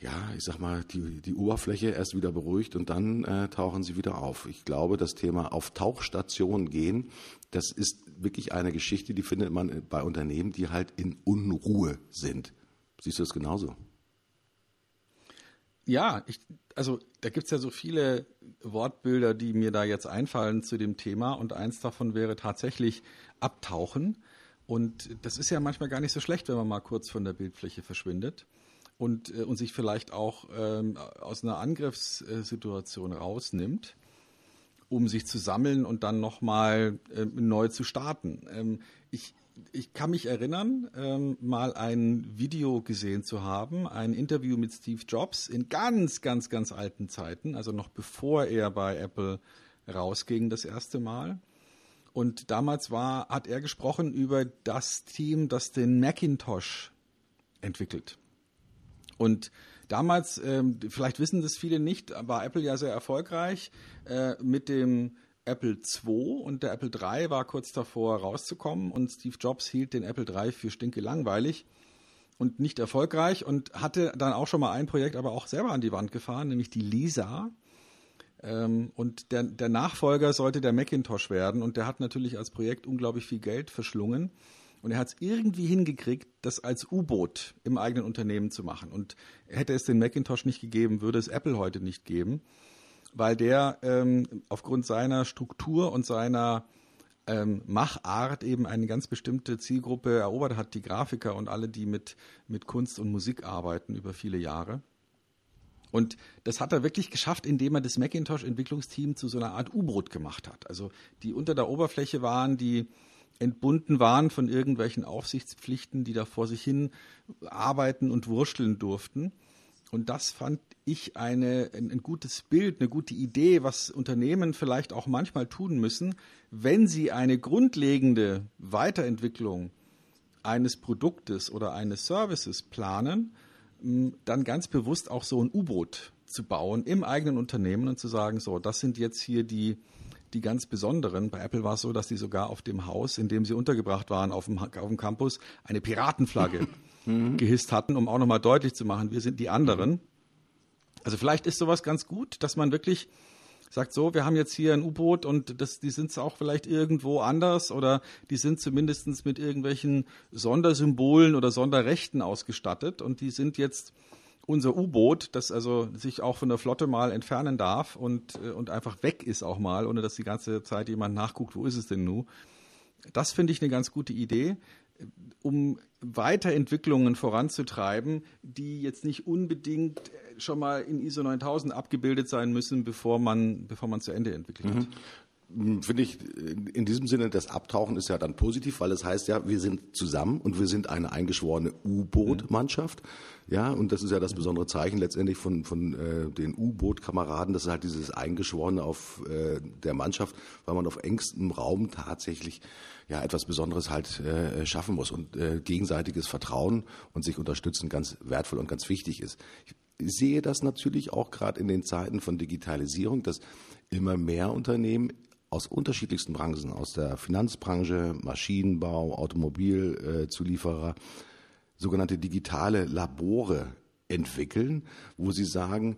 ja, ich sag mal, die, die Oberfläche erst wieder beruhigt und dann äh, tauchen sie wieder auf. Ich glaube, das Thema auf Tauchstation gehen, das ist wirklich eine Geschichte, die findet man bei Unternehmen, die halt in Unruhe sind. Siehst du das genauso? Ja, ich, also da gibt es ja so viele Wortbilder, die mir da jetzt einfallen zu dem Thema und eins davon wäre tatsächlich abtauchen. Und das ist ja manchmal gar nicht so schlecht, wenn man mal kurz von der Bildfläche verschwindet und, äh, und sich vielleicht auch ähm, aus einer Angriffssituation rausnimmt, um sich zu sammeln und dann nochmal äh, neu zu starten. Ähm, ich, ich kann mich erinnern, ähm, mal ein Video gesehen zu haben, ein Interview mit Steve Jobs in ganz, ganz, ganz alten Zeiten, also noch bevor er bei Apple rausging das erste Mal. Und damals war, hat er gesprochen über das Team, das den Macintosh entwickelt. Und damals, ähm, vielleicht wissen das viele nicht, war Apple ja sehr erfolgreich äh, mit dem Apple II und der Apple III war kurz davor rauszukommen und Steve Jobs hielt den Apple III für stinke langweilig und nicht erfolgreich und hatte dann auch schon mal ein Projekt aber auch selber an die Wand gefahren, nämlich die Lisa. Ähm, und der, der Nachfolger sollte der Macintosh werden und der hat natürlich als Projekt unglaublich viel Geld verschlungen. Und er hat es irgendwie hingekriegt, das als U-Boot im eigenen Unternehmen zu machen. Und hätte es den Macintosh nicht gegeben, würde es Apple heute nicht geben weil der ähm, aufgrund seiner Struktur und seiner ähm, Machart eben eine ganz bestimmte Zielgruppe erobert hat, die Grafiker und alle, die mit, mit Kunst und Musik arbeiten über viele Jahre. Und das hat er wirklich geschafft, indem er das Macintosh-Entwicklungsteam zu so einer Art U-Boot gemacht hat. Also die unter der Oberfläche waren, die entbunden waren von irgendwelchen Aufsichtspflichten, die da vor sich hin arbeiten und wurschteln durften. Und das fand ich eine, ein, ein, gutes Bild, eine gute Idee, was Unternehmen vielleicht auch manchmal tun müssen, wenn sie eine grundlegende Weiterentwicklung eines Produktes oder eines Services planen, dann ganz bewusst auch so ein U-Boot zu bauen im eigenen Unternehmen und zu sagen, so, das sind jetzt hier die, die ganz besonderen. Bei Apple war es so, dass die sogar auf dem Haus, in dem sie untergebracht waren, auf dem, auf dem Campus, eine Piratenflagge <laughs> mhm. gehisst hatten, um auch nochmal deutlich zu machen, wir sind die anderen. Also vielleicht ist sowas ganz gut, dass man wirklich sagt so, wir haben jetzt hier ein U-Boot und das, die sind auch vielleicht irgendwo anders oder die sind zumindest mit irgendwelchen Sondersymbolen oder Sonderrechten ausgestattet und die sind jetzt unser U-Boot, das also sich auch von der Flotte mal entfernen darf und, äh, und einfach weg ist auch mal, ohne dass die ganze Zeit jemand nachguckt, wo ist es denn nun. Das finde ich eine ganz gute Idee um Weiterentwicklungen voranzutreiben, die jetzt nicht unbedingt schon mal in ISO 9000 abgebildet sein müssen, bevor man, bevor man zu Ende entwickelt hat. Mhm. Finde ich in diesem Sinne, das Abtauchen ist ja dann positiv, weil es heißt ja, wir sind zusammen und wir sind eine eingeschworene U-Boot-Mannschaft. Ja, und das ist ja das besondere Zeichen letztendlich von, von äh, den U-Boot-Kameraden, das ist halt dieses Eingeschworene auf äh, der Mannschaft, weil man auf engstem Raum tatsächlich ja etwas Besonderes halt äh, schaffen muss und äh, gegenseitiges Vertrauen und sich unterstützen ganz wertvoll und ganz wichtig ist. Ich, sehe das natürlich auch gerade in den Zeiten von Digitalisierung, dass immer mehr Unternehmen aus unterschiedlichsten Branchen, aus der Finanzbranche, Maschinenbau, Automobilzulieferer, äh, sogenannte digitale Labore entwickeln, wo sie sagen,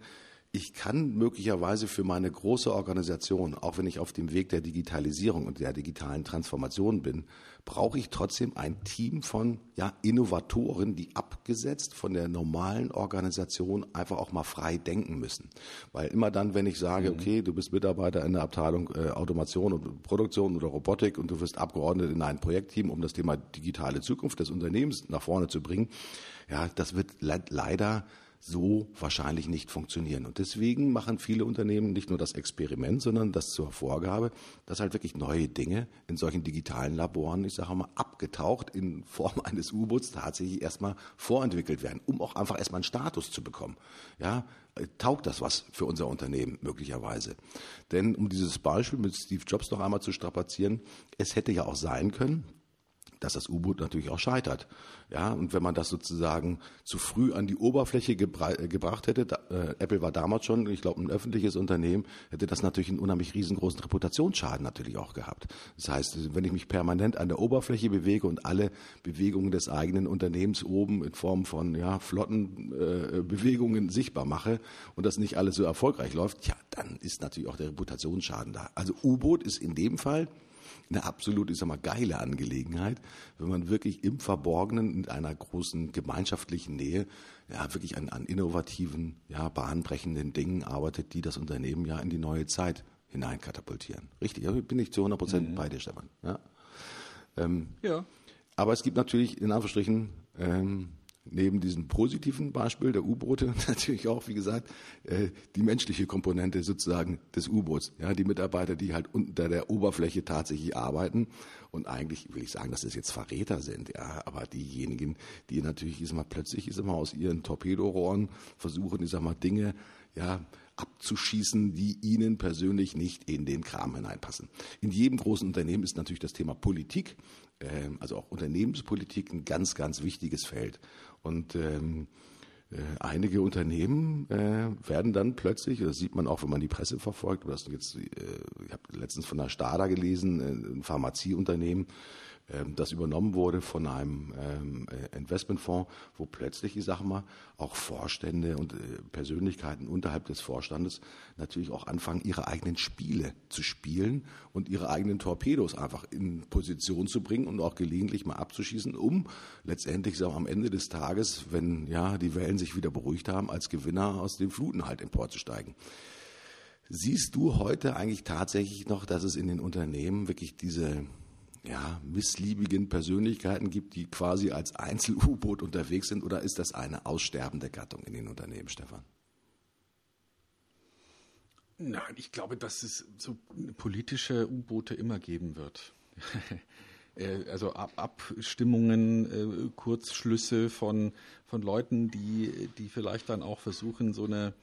ich kann möglicherweise für meine große Organisation, auch wenn ich auf dem Weg der Digitalisierung und der digitalen Transformation bin, brauche ich trotzdem ein Team von ja, Innovatoren, die abgesetzt von der normalen Organisation einfach auch mal frei denken müssen. Weil immer dann, wenn ich sage, mhm. okay, du bist Mitarbeiter in der Abteilung äh, Automation und Produktion oder Robotik und du wirst abgeordnet in ein Projektteam, um das Thema digitale Zukunft des Unternehmens nach vorne zu bringen, ja, das wird le leider so wahrscheinlich nicht funktionieren. Und deswegen machen viele Unternehmen nicht nur das Experiment, sondern das zur Vorgabe, dass halt wirklich neue Dinge in solchen digitalen Laboren, ich sage mal, abgetaucht in Form eines U-Boots tatsächlich erstmal vorentwickelt werden, um auch einfach erstmal einen Status zu bekommen. Ja, taugt das was für unser Unternehmen möglicherweise? Denn um dieses Beispiel mit Steve Jobs noch einmal zu strapazieren, es hätte ja auch sein können, dass das U-Boot natürlich auch scheitert. Ja, und wenn man das sozusagen zu früh an die Oberfläche gebra äh, gebracht hätte, da, äh, Apple war damals schon, ich glaube, ein öffentliches Unternehmen, hätte das natürlich einen unheimlich riesengroßen Reputationsschaden natürlich auch gehabt. Das heißt, wenn ich mich permanent an der Oberfläche bewege und alle Bewegungen des eigenen Unternehmens oben in Form von ja, flotten äh, Bewegungen sichtbar mache und das nicht alles so erfolgreich läuft, ja, dann ist natürlich auch der Reputationsschaden da. Also U-Boot ist in dem Fall eine absolut, ich sag mal, geile Angelegenheit, wenn man wirklich im Verborgenen in einer großen gemeinschaftlichen Nähe ja wirklich an, an innovativen, ja, bahnbrechenden Dingen arbeitet, die das Unternehmen ja in die neue Zeit hineinkatapultieren. Richtig, da bin ich zu 100 Prozent mhm. bei dir, Stefan. Ja. Ähm, ja. Aber es gibt natürlich in Anführungsstrichen ähm, neben diesem positiven Beispiel der U-Boote <laughs> natürlich auch, wie gesagt, äh, die menschliche Komponente sozusagen des U-Boots. Ja, die Mitarbeiter, die halt unter der Oberfläche tatsächlich arbeiten und eigentlich will ich sagen, dass das jetzt Verräter sind, ja, aber diejenigen, die natürlich, ist mal plötzlich, ist immer aus ihren Torpedorohren versuchen, ich sag mal, Dinge, ja, abzuschießen, die ihnen persönlich nicht in den Kram hineinpassen. In jedem großen Unternehmen ist natürlich das Thema Politik, äh, also auch Unternehmenspolitik, ein ganz, ganz wichtiges Feld. Und ähm, äh, einige Unternehmen äh, werden dann plötzlich, das sieht man auch, wenn man die Presse verfolgt, oder das jetzt, äh, ich habe letztens von der Stada gelesen, äh, ein Pharmazieunternehmen, das übernommen wurde von einem ähm, äh, Investmentfonds, wo plötzlich, ich sage mal, auch Vorstände und äh, Persönlichkeiten unterhalb des Vorstandes natürlich auch anfangen, ihre eigenen Spiele zu spielen und ihre eigenen Torpedos einfach in Position zu bringen und auch gelegentlich mal abzuschießen, um letztendlich sagen am Ende des Tages, wenn ja die Wellen sich wieder beruhigt haben, als Gewinner aus den Fluten halt emporzusteigen. Siehst du heute eigentlich tatsächlich noch, dass es in den Unternehmen wirklich diese ja, missliebigen Persönlichkeiten gibt, die quasi als Einzel-U-Boot unterwegs sind? Oder ist das eine aussterbende Gattung in den Unternehmen, Stefan? Nein, ich glaube, dass es so politische U-Boote immer geben wird. <laughs> Äh, also Ab Abstimmungen, äh, Kurzschlüsse von, von Leuten, die, die vielleicht dann auch versuchen, so eine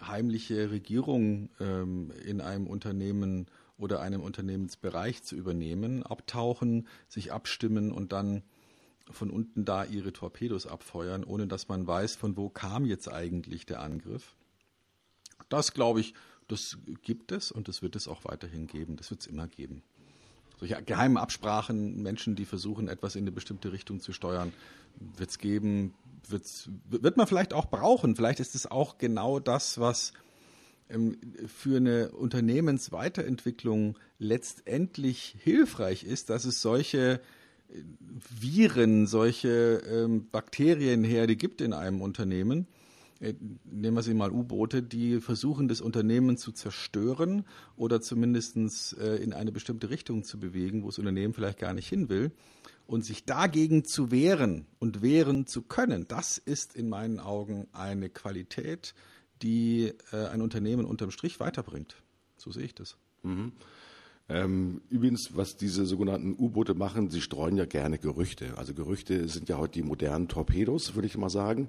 heimliche Regierung ähm, in einem Unternehmen oder einem Unternehmensbereich zu übernehmen, abtauchen, sich abstimmen und dann von unten da ihre Torpedos abfeuern, ohne dass man weiß, von wo kam jetzt eigentlich der Angriff. Das glaube ich, das gibt es und das wird es auch weiterhin geben. Das wird es immer geben. Solche geheimen Absprachen, Menschen, die versuchen, etwas in eine bestimmte Richtung zu steuern, wird es geben, wird's, wird man vielleicht auch brauchen. Vielleicht ist es auch genau das, was für eine Unternehmensweiterentwicklung letztendlich hilfreich ist, dass es solche äh, Viren, solche ähm, Bakterienherde gibt in einem Unternehmen. Äh, nehmen wir sie mal U-Boote, die versuchen, das Unternehmen zu zerstören oder zumindest äh, in eine bestimmte Richtung zu bewegen, wo das Unternehmen vielleicht gar nicht hin will. Und sich dagegen zu wehren und wehren zu können, das ist in meinen Augen eine Qualität, die äh, ein Unternehmen unterm Strich weiterbringt. So sehe ich das. Mhm. Ähm, übrigens, was diese sogenannten U-Boote machen, sie streuen ja gerne Gerüchte. Also Gerüchte sind ja heute die modernen Torpedos, würde ich mal sagen.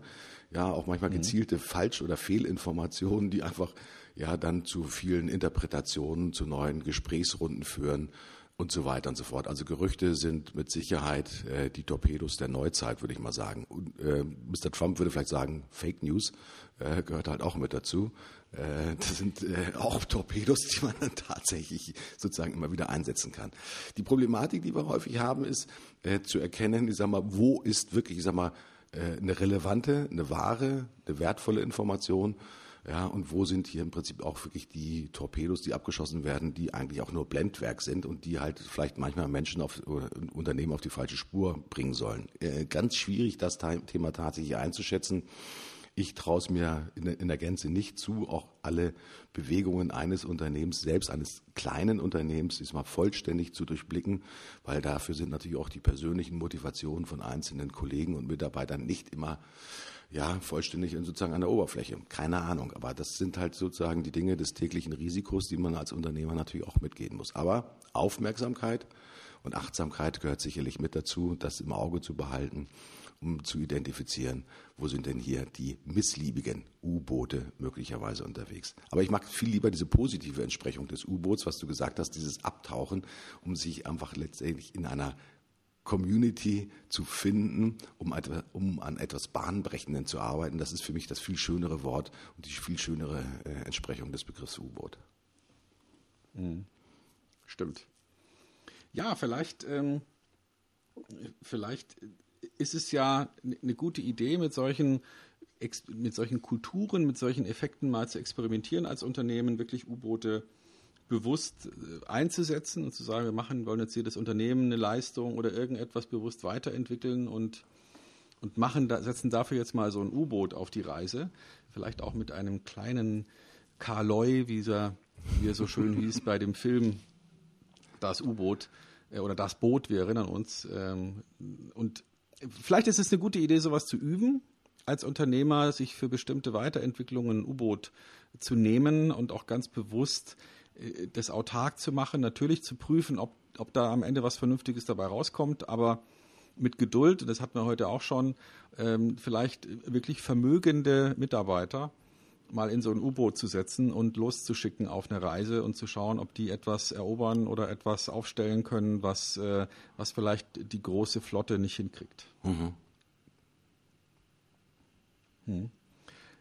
Ja, auch manchmal mhm. gezielte Falsch- oder Fehlinformationen, die einfach ja dann zu vielen Interpretationen, zu neuen Gesprächsrunden führen und so weiter und so fort. Also Gerüchte sind mit Sicherheit äh, die Torpedos der Neuzeit, würde ich mal sagen. Und, äh, Mr. Trump würde vielleicht sagen, Fake News äh, gehört halt auch mit dazu. Äh, das sind äh, auch Torpedos, die man dann tatsächlich sozusagen immer wieder einsetzen kann. Die Problematik, die wir häufig haben, ist äh, zu erkennen, ich sag mal, wo ist wirklich, ich sag mal, äh, eine relevante, eine wahre, eine wertvolle Information ja, und wo sind hier im Prinzip auch wirklich die Torpedos, die abgeschossen werden, die eigentlich auch nur Blendwerk sind und die halt vielleicht manchmal Menschen auf Unternehmen auf die falsche Spur bringen sollen. Äh, ganz schwierig, das Thema tatsächlich einzuschätzen. Ich traue es mir in in der, Gänze nicht zu, auch alle Bewegungen eines Unternehmens, selbst eines kleinen Unternehmens, diesmal vollständig zu durchblicken, weil dafür sind natürlich auch die persönlichen Motivationen von einzelnen Kollegen und Mitarbeitern nicht immer ja, vollständig sozusagen an der Oberfläche. Keine Ahnung. Aber das sind halt sozusagen die Dinge des täglichen Risikos, die man als Unternehmer natürlich auch mitgehen muss. Aber Aufmerksamkeit und Achtsamkeit gehört sicherlich mit dazu, das im Auge zu behalten, um zu identifizieren, wo sind denn hier die missliebigen U-Boote möglicherweise unterwegs. Aber ich mag viel lieber diese positive Entsprechung des U-Boots, was du gesagt hast, dieses Abtauchen, um sich einfach letztendlich in einer Community zu finden, um, um an etwas Bahnbrechenden zu arbeiten. Das ist für mich das viel schönere Wort und die viel schönere äh, Entsprechung des Begriffs U-Boot. Mhm. Stimmt. Ja, vielleicht, ähm, vielleicht ist es ja eine gute Idee, mit solchen, mit solchen Kulturen, mit solchen Effekten mal zu experimentieren als Unternehmen, wirklich U-Boote bewusst äh, einzusetzen und zu sagen, wir machen, wollen jetzt das Unternehmen eine Leistung oder irgendetwas bewusst weiterentwickeln und, und machen, setzen dafür jetzt mal so ein U-Boot auf die Reise. Vielleicht auch mit einem kleinen Karloi, wie er, wie er so schön <laughs> hieß bei dem Film Das U-Boot äh, oder Das Boot, wir erinnern uns. Ähm, und vielleicht ist es eine gute Idee, sowas zu üben, als Unternehmer sich für bestimmte Weiterentwicklungen ein U-Boot zu nehmen und auch ganz bewusst das autark zu machen, natürlich zu prüfen, ob, ob da am Ende was Vernünftiges dabei rauskommt, aber mit Geduld, das hatten wir heute auch schon, ähm, vielleicht wirklich vermögende Mitarbeiter mal in so ein U-Boot zu setzen und loszuschicken auf eine Reise und zu schauen, ob die etwas erobern oder etwas aufstellen können, was, äh, was vielleicht die große Flotte nicht hinkriegt. Mhm. Hm.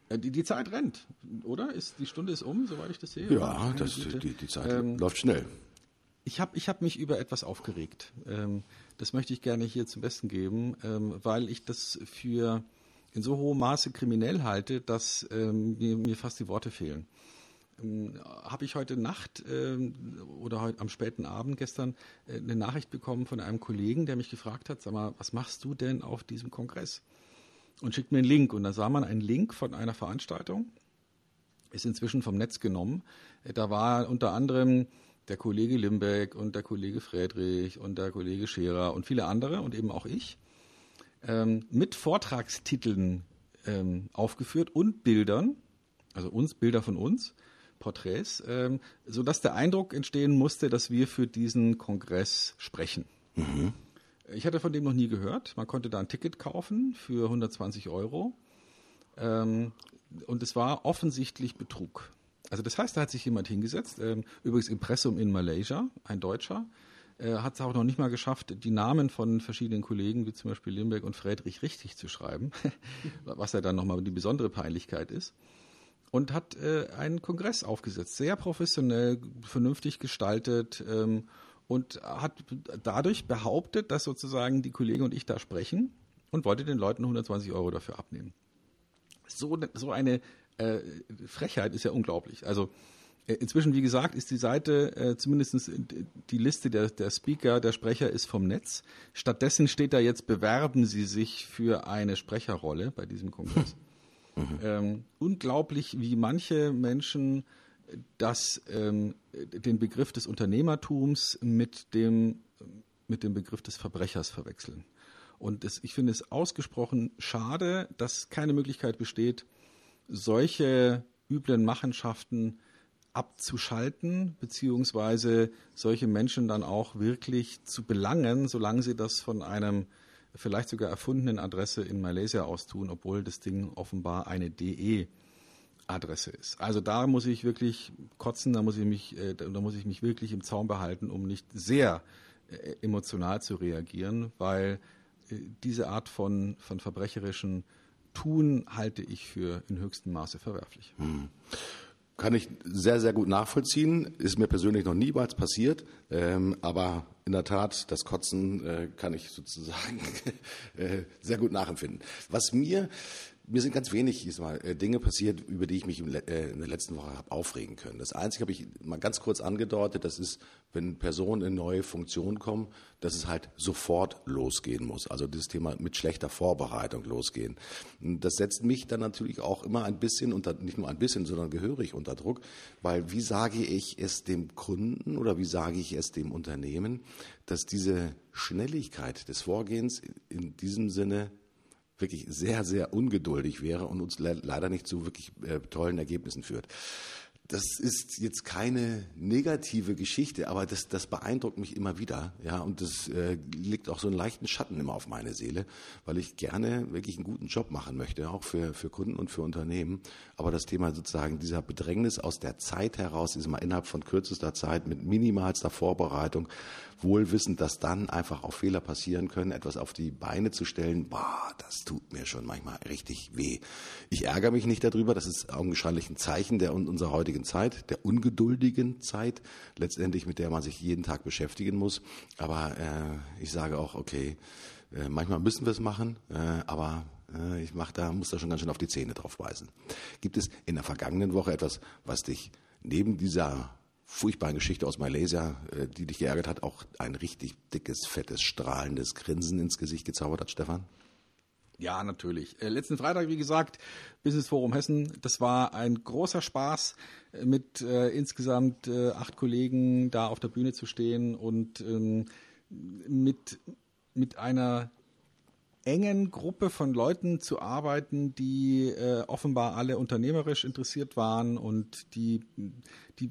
Äh, die, die, Zeit rennt, oder? Ist, die Stunde ist um, soweit ich das sehe. Ja, das, die, die, Zeit ähm, läuft schnell. Ich habe ich hab mich über etwas aufgeregt. Ähm, das möchte ich gerne hier zum Besten geben, ähm, weil ich das für in so hohem Maße kriminell halte, dass ähm, mir, mir, fast die Worte fehlen. Ähm, habe ich heute Nacht ähm, oder heute am späten Abend gestern äh, eine Nachricht bekommen von einem Kollegen, der mich gefragt hat, sag mal, was machst du denn auf diesem Kongress? Und schickt mir einen Link. Und da sah man einen Link von einer Veranstaltung, ist inzwischen vom Netz genommen. Da war unter anderem der Kollege Limbeck und der Kollege Friedrich und der Kollege Scherer und viele andere und eben auch ich ähm, mit Vortragstiteln ähm, aufgeführt und Bildern, also uns, Bilder von uns, Porträts, ähm, sodass der Eindruck entstehen musste, dass wir für diesen Kongress sprechen. Mhm. Ich hatte von dem noch nie gehört. Man konnte da ein Ticket kaufen für 120 Euro. Ähm, und es war offensichtlich Betrug. Also das heißt, da hat sich jemand hingesetzt, ähm, übrigens Impressum in Malaysia, ein Deutscher, äh, hat es auch noch nicht mal geschafft, die Namen von verschiedenen Kollegen, wie zum Beispiel Limbeck und Friedrich, richtig zu schreiben, <laughs> was ja dann nochmal die besondere Peinlichkeit ist. Und hat äh, einen Kongress aufgesetzt, sehr professionell, vernünftig gestaltet. Ähm, und hat dadurch behauptet, dass sozusagen die Kollegen und ich da sprechen und wollte den Leuten 120 Euro dafür abnehmen. So, so eine äh, Frechheit ist ja unglaublich. Also äh, inzwischen, wie gesagt, ist die Seite, äh, zumindest die Liste der, der Speaker, der Sprecher ist vom Netz. Stattdessen steht da jetzt, bewerben Sie sich für eine Sprecherrolle bei diesem Kongress. <laughs> Mhm. Ähm, unglaublich, wie manche Menschen das ähm, den Begriff des Unternehmertums mit dem, mit dem Begriff des Verbrechers verwechseln. Und das, ich finde es ausgesprochen schade, dass keine Möglichkeit besteht, solche üblen Machenschaften abzuschalten, beziehungsweise solche Menschen dann auch wirklich zu belangen, solange sie das von einem vielleicht sogar erfundenen Adresse in Malaysia aus tun, obwohl das Ding offenbar eine DE Adresse ist. Also da muss ich wirklich kotzen, da muss ich mich, äh, da muss ich mich wirklich im Zaum behalten, um nicht sehr äh, emotional zu reagieren, weil äh, diese Art von, von verbrecherischen Tun halte ich für in höchstem Maße verwerflich. Hm. Kann ich sehr, sehr gut nachvollziehen. Ist mir persönlich noch niemals passiert. Ähm, aber in der Tat, das Kotzen äh, kann ich sozusagen <laughs> äh, sehr gut nachempfinden. Was mir mir sind ganz wenig diesmal äh, Dinge passiert, über die ich mich äh, in der letzten Woche habe aufregen können. Das Einzige habe ich mal ganz kurz angedeutet, das ist, wenn Personen in neue Funktionen kommen, dass es halt sofort losgehen muss. Also dieses Thema mit schlechter Vorbereitung losgehen. Das setzt mich dann natürlich auch immer ein bisschen unter, nicht nur ein bisschen, sondern gehörig unter Druck, weil wie sage ich es dem Kunden oder wie sage ich es dem Unternehmen, dass diese Schnelligkeit des Vorgehens in diesem Sinne wirklich sehr, sehr ungeduldig wäre und uns le leider nicht zu wirklich äh, tollen Ergebnissen führt. Das ist jetzt keine negative Geschichte, aber das, das beeindruckt mich immer wieder. Ja, und das äh, legt auch so einen leichten Schatten immer auf meine Seele, weil ich gerne wirklich einen guten Job machen möchte, auch für, für Kunden und für Unternehmen. Aber das Thema sozusagen dieser Bedrängnis aus der Zeit heraus, ist mal innerhalb von kürzester Zeit mit minimalster Vorbereitung, wohl wissend, dass dann einfach auch Fehler passieren können, etwas auf die Beine zu stellen, boah, das tut mir schon manchmal richtig weh. Ich ärgere mich nicht darüber, das ist augenscheinlich ein Zeichen der unserer heutigen Zeit, der ungeduldigen Zeit, letztendlich mit der man sich jeden Tag beschäftigen muss. Aber äh, ich sage auch, okay, äh, manchmal müssen wir es machen, äh, aber ich mach da, muss da schon ganz schön auf die Zähne drauf weisen. Gibt es in der vergangenen Woche etwas, was dich neben dieser furchtbaren Geschichte aus Malaysia, äh, die dich geärgert hat, auch ein richtig dickes, fettes, strahlendes Grinsen ins Gesicht gezaubert hat, Stefan? Ja, natürlich. Äh, letzten Freitag, wie gesagt, Business Forum Hessen. Das war ein großer Spaß, äh, mit äh, insgesamt äh, acht Kollegen da auf der Bühne zu stehen und ähm, mit, mit einer engen Gruppe von Leuten zu arbeiten, die äh, offenbar alle unternehmerisch interessiert waren und die, die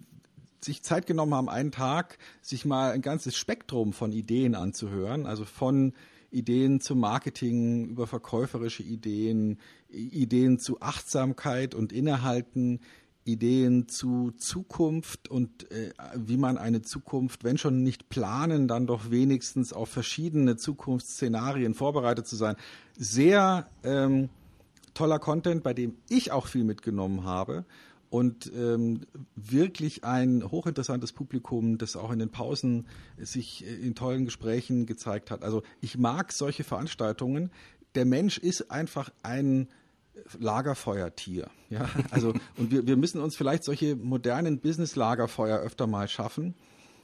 sich Zeit genommen haben, einen Tag sich mal ein ganzes Spektrum von Ideen anzuhören, also von Ideen zum Marketing, über verkäuferische Ideen, Ideen zu Achtsamkeit und Innehalten, Ideen zu Zukunft und äh, wie man eine Zukunft, wenn schon nicht planen, dann doch wenigstens auf verschiedene Zukunftsszenarien vorbereitet zu sein. Sehr ähm, toller Content, bei dem ich auch viel mitgenommen habe und ähm, wirklich ein hochinteressantes Publikum, das auch in den Pausen sich äh, in tollen Gesprächen gezeigt hat. Also ich mag solche Veranstaltungen. Der Mensch ist einfach ein Lagerfeuertier. Ja, <laughs> also und wir, wir müssen uns vielleicht solche modernen Business-Lagerfeuer öfter mal schaffen,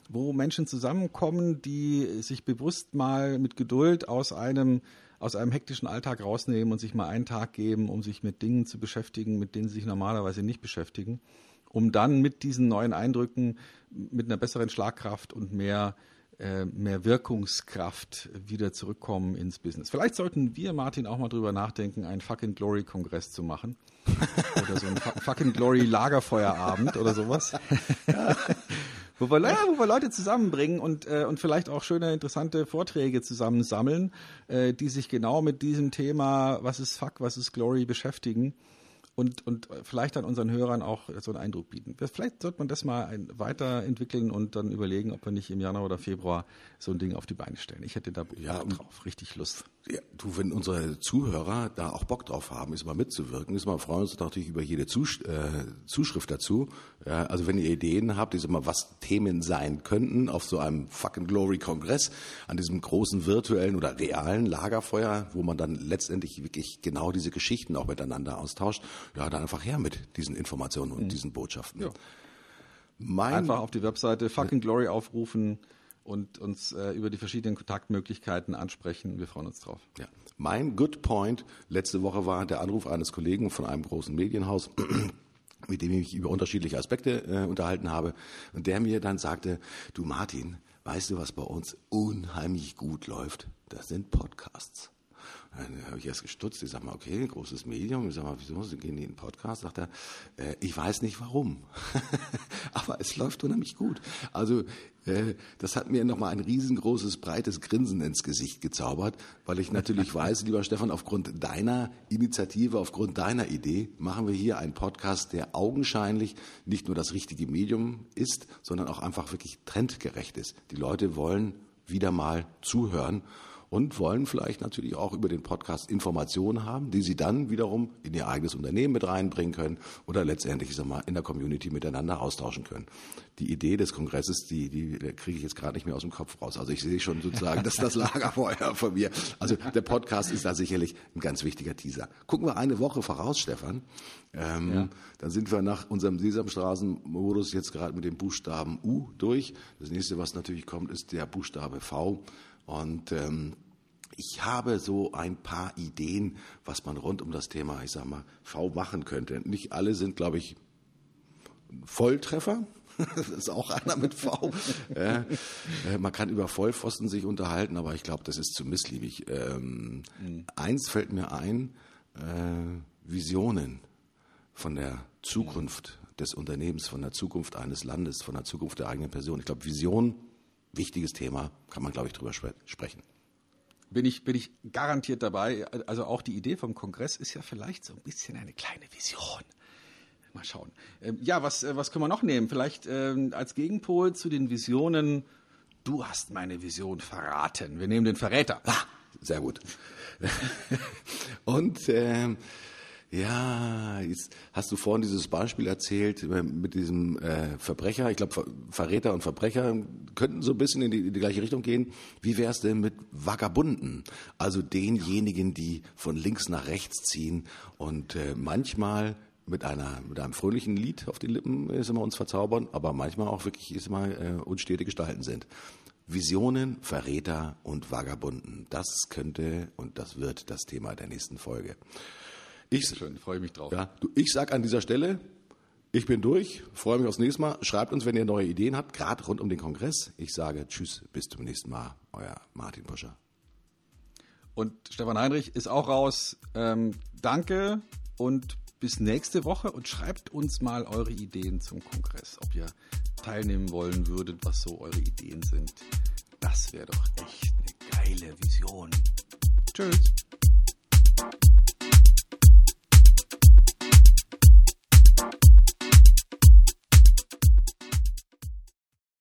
wo Menschen zusammenkommen, die sich bewusst mal mit Geduld aus einem aus einem hektischen Alltag rausnehmen und sich mal einen Tag geben, um sich mit Dingen zu beschäftigen, mit denen sie sich normalerweise nicht beschäftigen, um dann mit diesen neuen Eindrücken, mit einer besseren Schlagkraft und mehr mehr Wirkungskraft wieder zurückkommen ins Business. Vielleicht sollten wir, Martin, auch mal drüber nachdenken, einen Fucking Glory Kongress zu machen. <laughs> oder so ein Fucking Glory Lagerfeuerabend oder sowas. <laughs> <laughs> wo wir, ja, wo wir Leute zusammenbringen und, äh, und vielleicht auch schöne, interessante Vorträge zusammensammeln, äh, die sich genau mit diesem Thema, was ist Fuck, was ist Glory, beschäftigen und, und vielleicht dann unseren Hörern auch so einen Eindruck bieten. Vielleicht sollte man das mal ein, weiterentwickeln und dann überlegen, ob wir nicht im Januar oder Februar so ein Ding auf die Beine stellen. Ich hätte da ja, drauf, richtig Lust. Ja, du, wenn unsere Zuhörer da auch Bock drauf haben, ist mal mitzuwirken, ist mal freuen uns natürlich über jede Zusch äh, Zuschrift dazu. Ja, also wenn ihr Ideen habt, ist immer was Themen sein könnten auf so einem fucking Glory Kongress, an diesem großen virtuellen oder realen Lagerfeuer, wo man dann letztendlich wirklich genau diese Geschichten auch miteinander austauscht ja, dann einfach her mit diesen Informationen und mhm. diesen Botschaften. Ja. Mein einfach auf die Webseite Fucking Glory aufrufen und uns äh, über die verschiedenen Kontaktmöglichkeiten ansprechen. Wir freuen uns drauf. Ja. Mein Good Point letzte Woche war der Anruf eines Kollegen von einem großen Medienhaus, <clears throat> mit dem ich mich über unterschiedliche Aspekte äh, unterhalten habe. Und der mir dann sagte, du Martin, weißt du, was bei uns unheimlich gut läuft? Das sind Podcasts. Dann habe ich erst gestutzt. Ich sage mal, okay, großes Medium. Ich sage mal, wieso Sie gehen die in den Podcast? Sagt er, äh, ich weiß nicht warum. <laughs> Aber es läuft unheimlich gut. Also äh, das hat mir nochmal ein riesengroßes, breites Grinsen ins Gesicht gezaubert, weil ich natürlich <laughs> weiß, lieber Stefan, aufgrund deiner Initiative, aufgrund deiner Idee, machen wir hier einen Podcast, der augenscheinlich nicht nur das richtige Medium ist, sondern auch einfach wirklich trendgerecht ist. Die Leute wollen wieder mal zuhören und wollen vielleicht natürlich auch über den Podcast Informationen haben, die sie dann wiederum in ihr eigenes Unternehmen mit reinbringen können oder letztendlich ich sag mal, in der Community miteinander austauschen können. Die Idee des Kongresses, die, die kriege ich jetzt gerade nicht mehr aus dem Kopf raus. Also ich sehe schon sozusagen, das ist das Lagerfeuer <laughs> von mir. Also der Podcast ist da sicherlich ein ganz wichtiger Teaser. Gucken wir eine Woche voraus, Stefan. Ähm, ja. Dann sind wir nach unserem Sesamstraßenmodus jetzt gerade mit dem Buchstaben U durch. Das nächste, was natürlich kommt, ist der Buchstabe V. Und ähm, ich habe so ein paar Ideen, was man rund um das Thema, ich sag mal, V machen könnte. Nicht alle sind, glaube ich, Volltreffer. <laughs> Das ist auch einer mit V. <laughs> ja. Äh, man kann über Vollpfosten sich unterhalten, aber ich glaube, das ist zu missliebig. Ähm, mhm. Eins fällt mir ein, äh, Visionen von der Zukunft des Unternehmens, von der Zukunft eines Landes, von der Zukunft der eigenen Person. Ich glaube, Vision, wichtiges Thema, kann man, glaube ich, drüber sprechen bin ich, bin ich garantiert dabei. Also auch die Idee vom Kongress ist ja vielleicht so ein bisschen eine kleine Vision. Mal schauen. Ähm, ja, was, äh, was können wir noch nehmen? Vielleicht ähm, als Gegenpol zu den Visionen, du hast meine Vision verraten. Wir nehmen den Verräter. Ah, sehr gut. <laughs> Und ähm, ja, jetzt hast du vorhin dieses Beispiel erzählt äh, mit diesem äh, Verbrecher. Ich glaube, Ver Verräter und Verbrecher könnten so ein bisschen in die, in die gleiche Richtung gehen. Wie wäre es denn mit Vagabunden? Also denjenigen, die von links nach rechts ziehen und äh, manchmal mit einer mit einem fröhlichen Lied auf den Lippen ist immer uns verzaubern, aber manchmal auch wirklich ist immer äh, unstete Gestalten sind. Visionen, Verräter und Vagabunden. Das könnte und das wird das Thema der nächsten Folge. Ich schön, freue mich drauf. Ja, du, ich sag an dieser Stelle, ich bin durch, freue mich aufs nächste Mal. Schreibt uns, wenn ihr neue Ideen habt, gerade rund um den Kongress. Ich sage Tschüss, bis zum nächsten Mal. Euer Martin Puscher. Und Stefan Heinrich ist auch raus. Ähm, danke und bis nächste Woche und schreibt uns mal eure Ideen zum Kongress, ob ihr teilnehmen wollen würdet, was so eure Ideen sind. Das wäre doch echt eine geile Vision. Tschüss.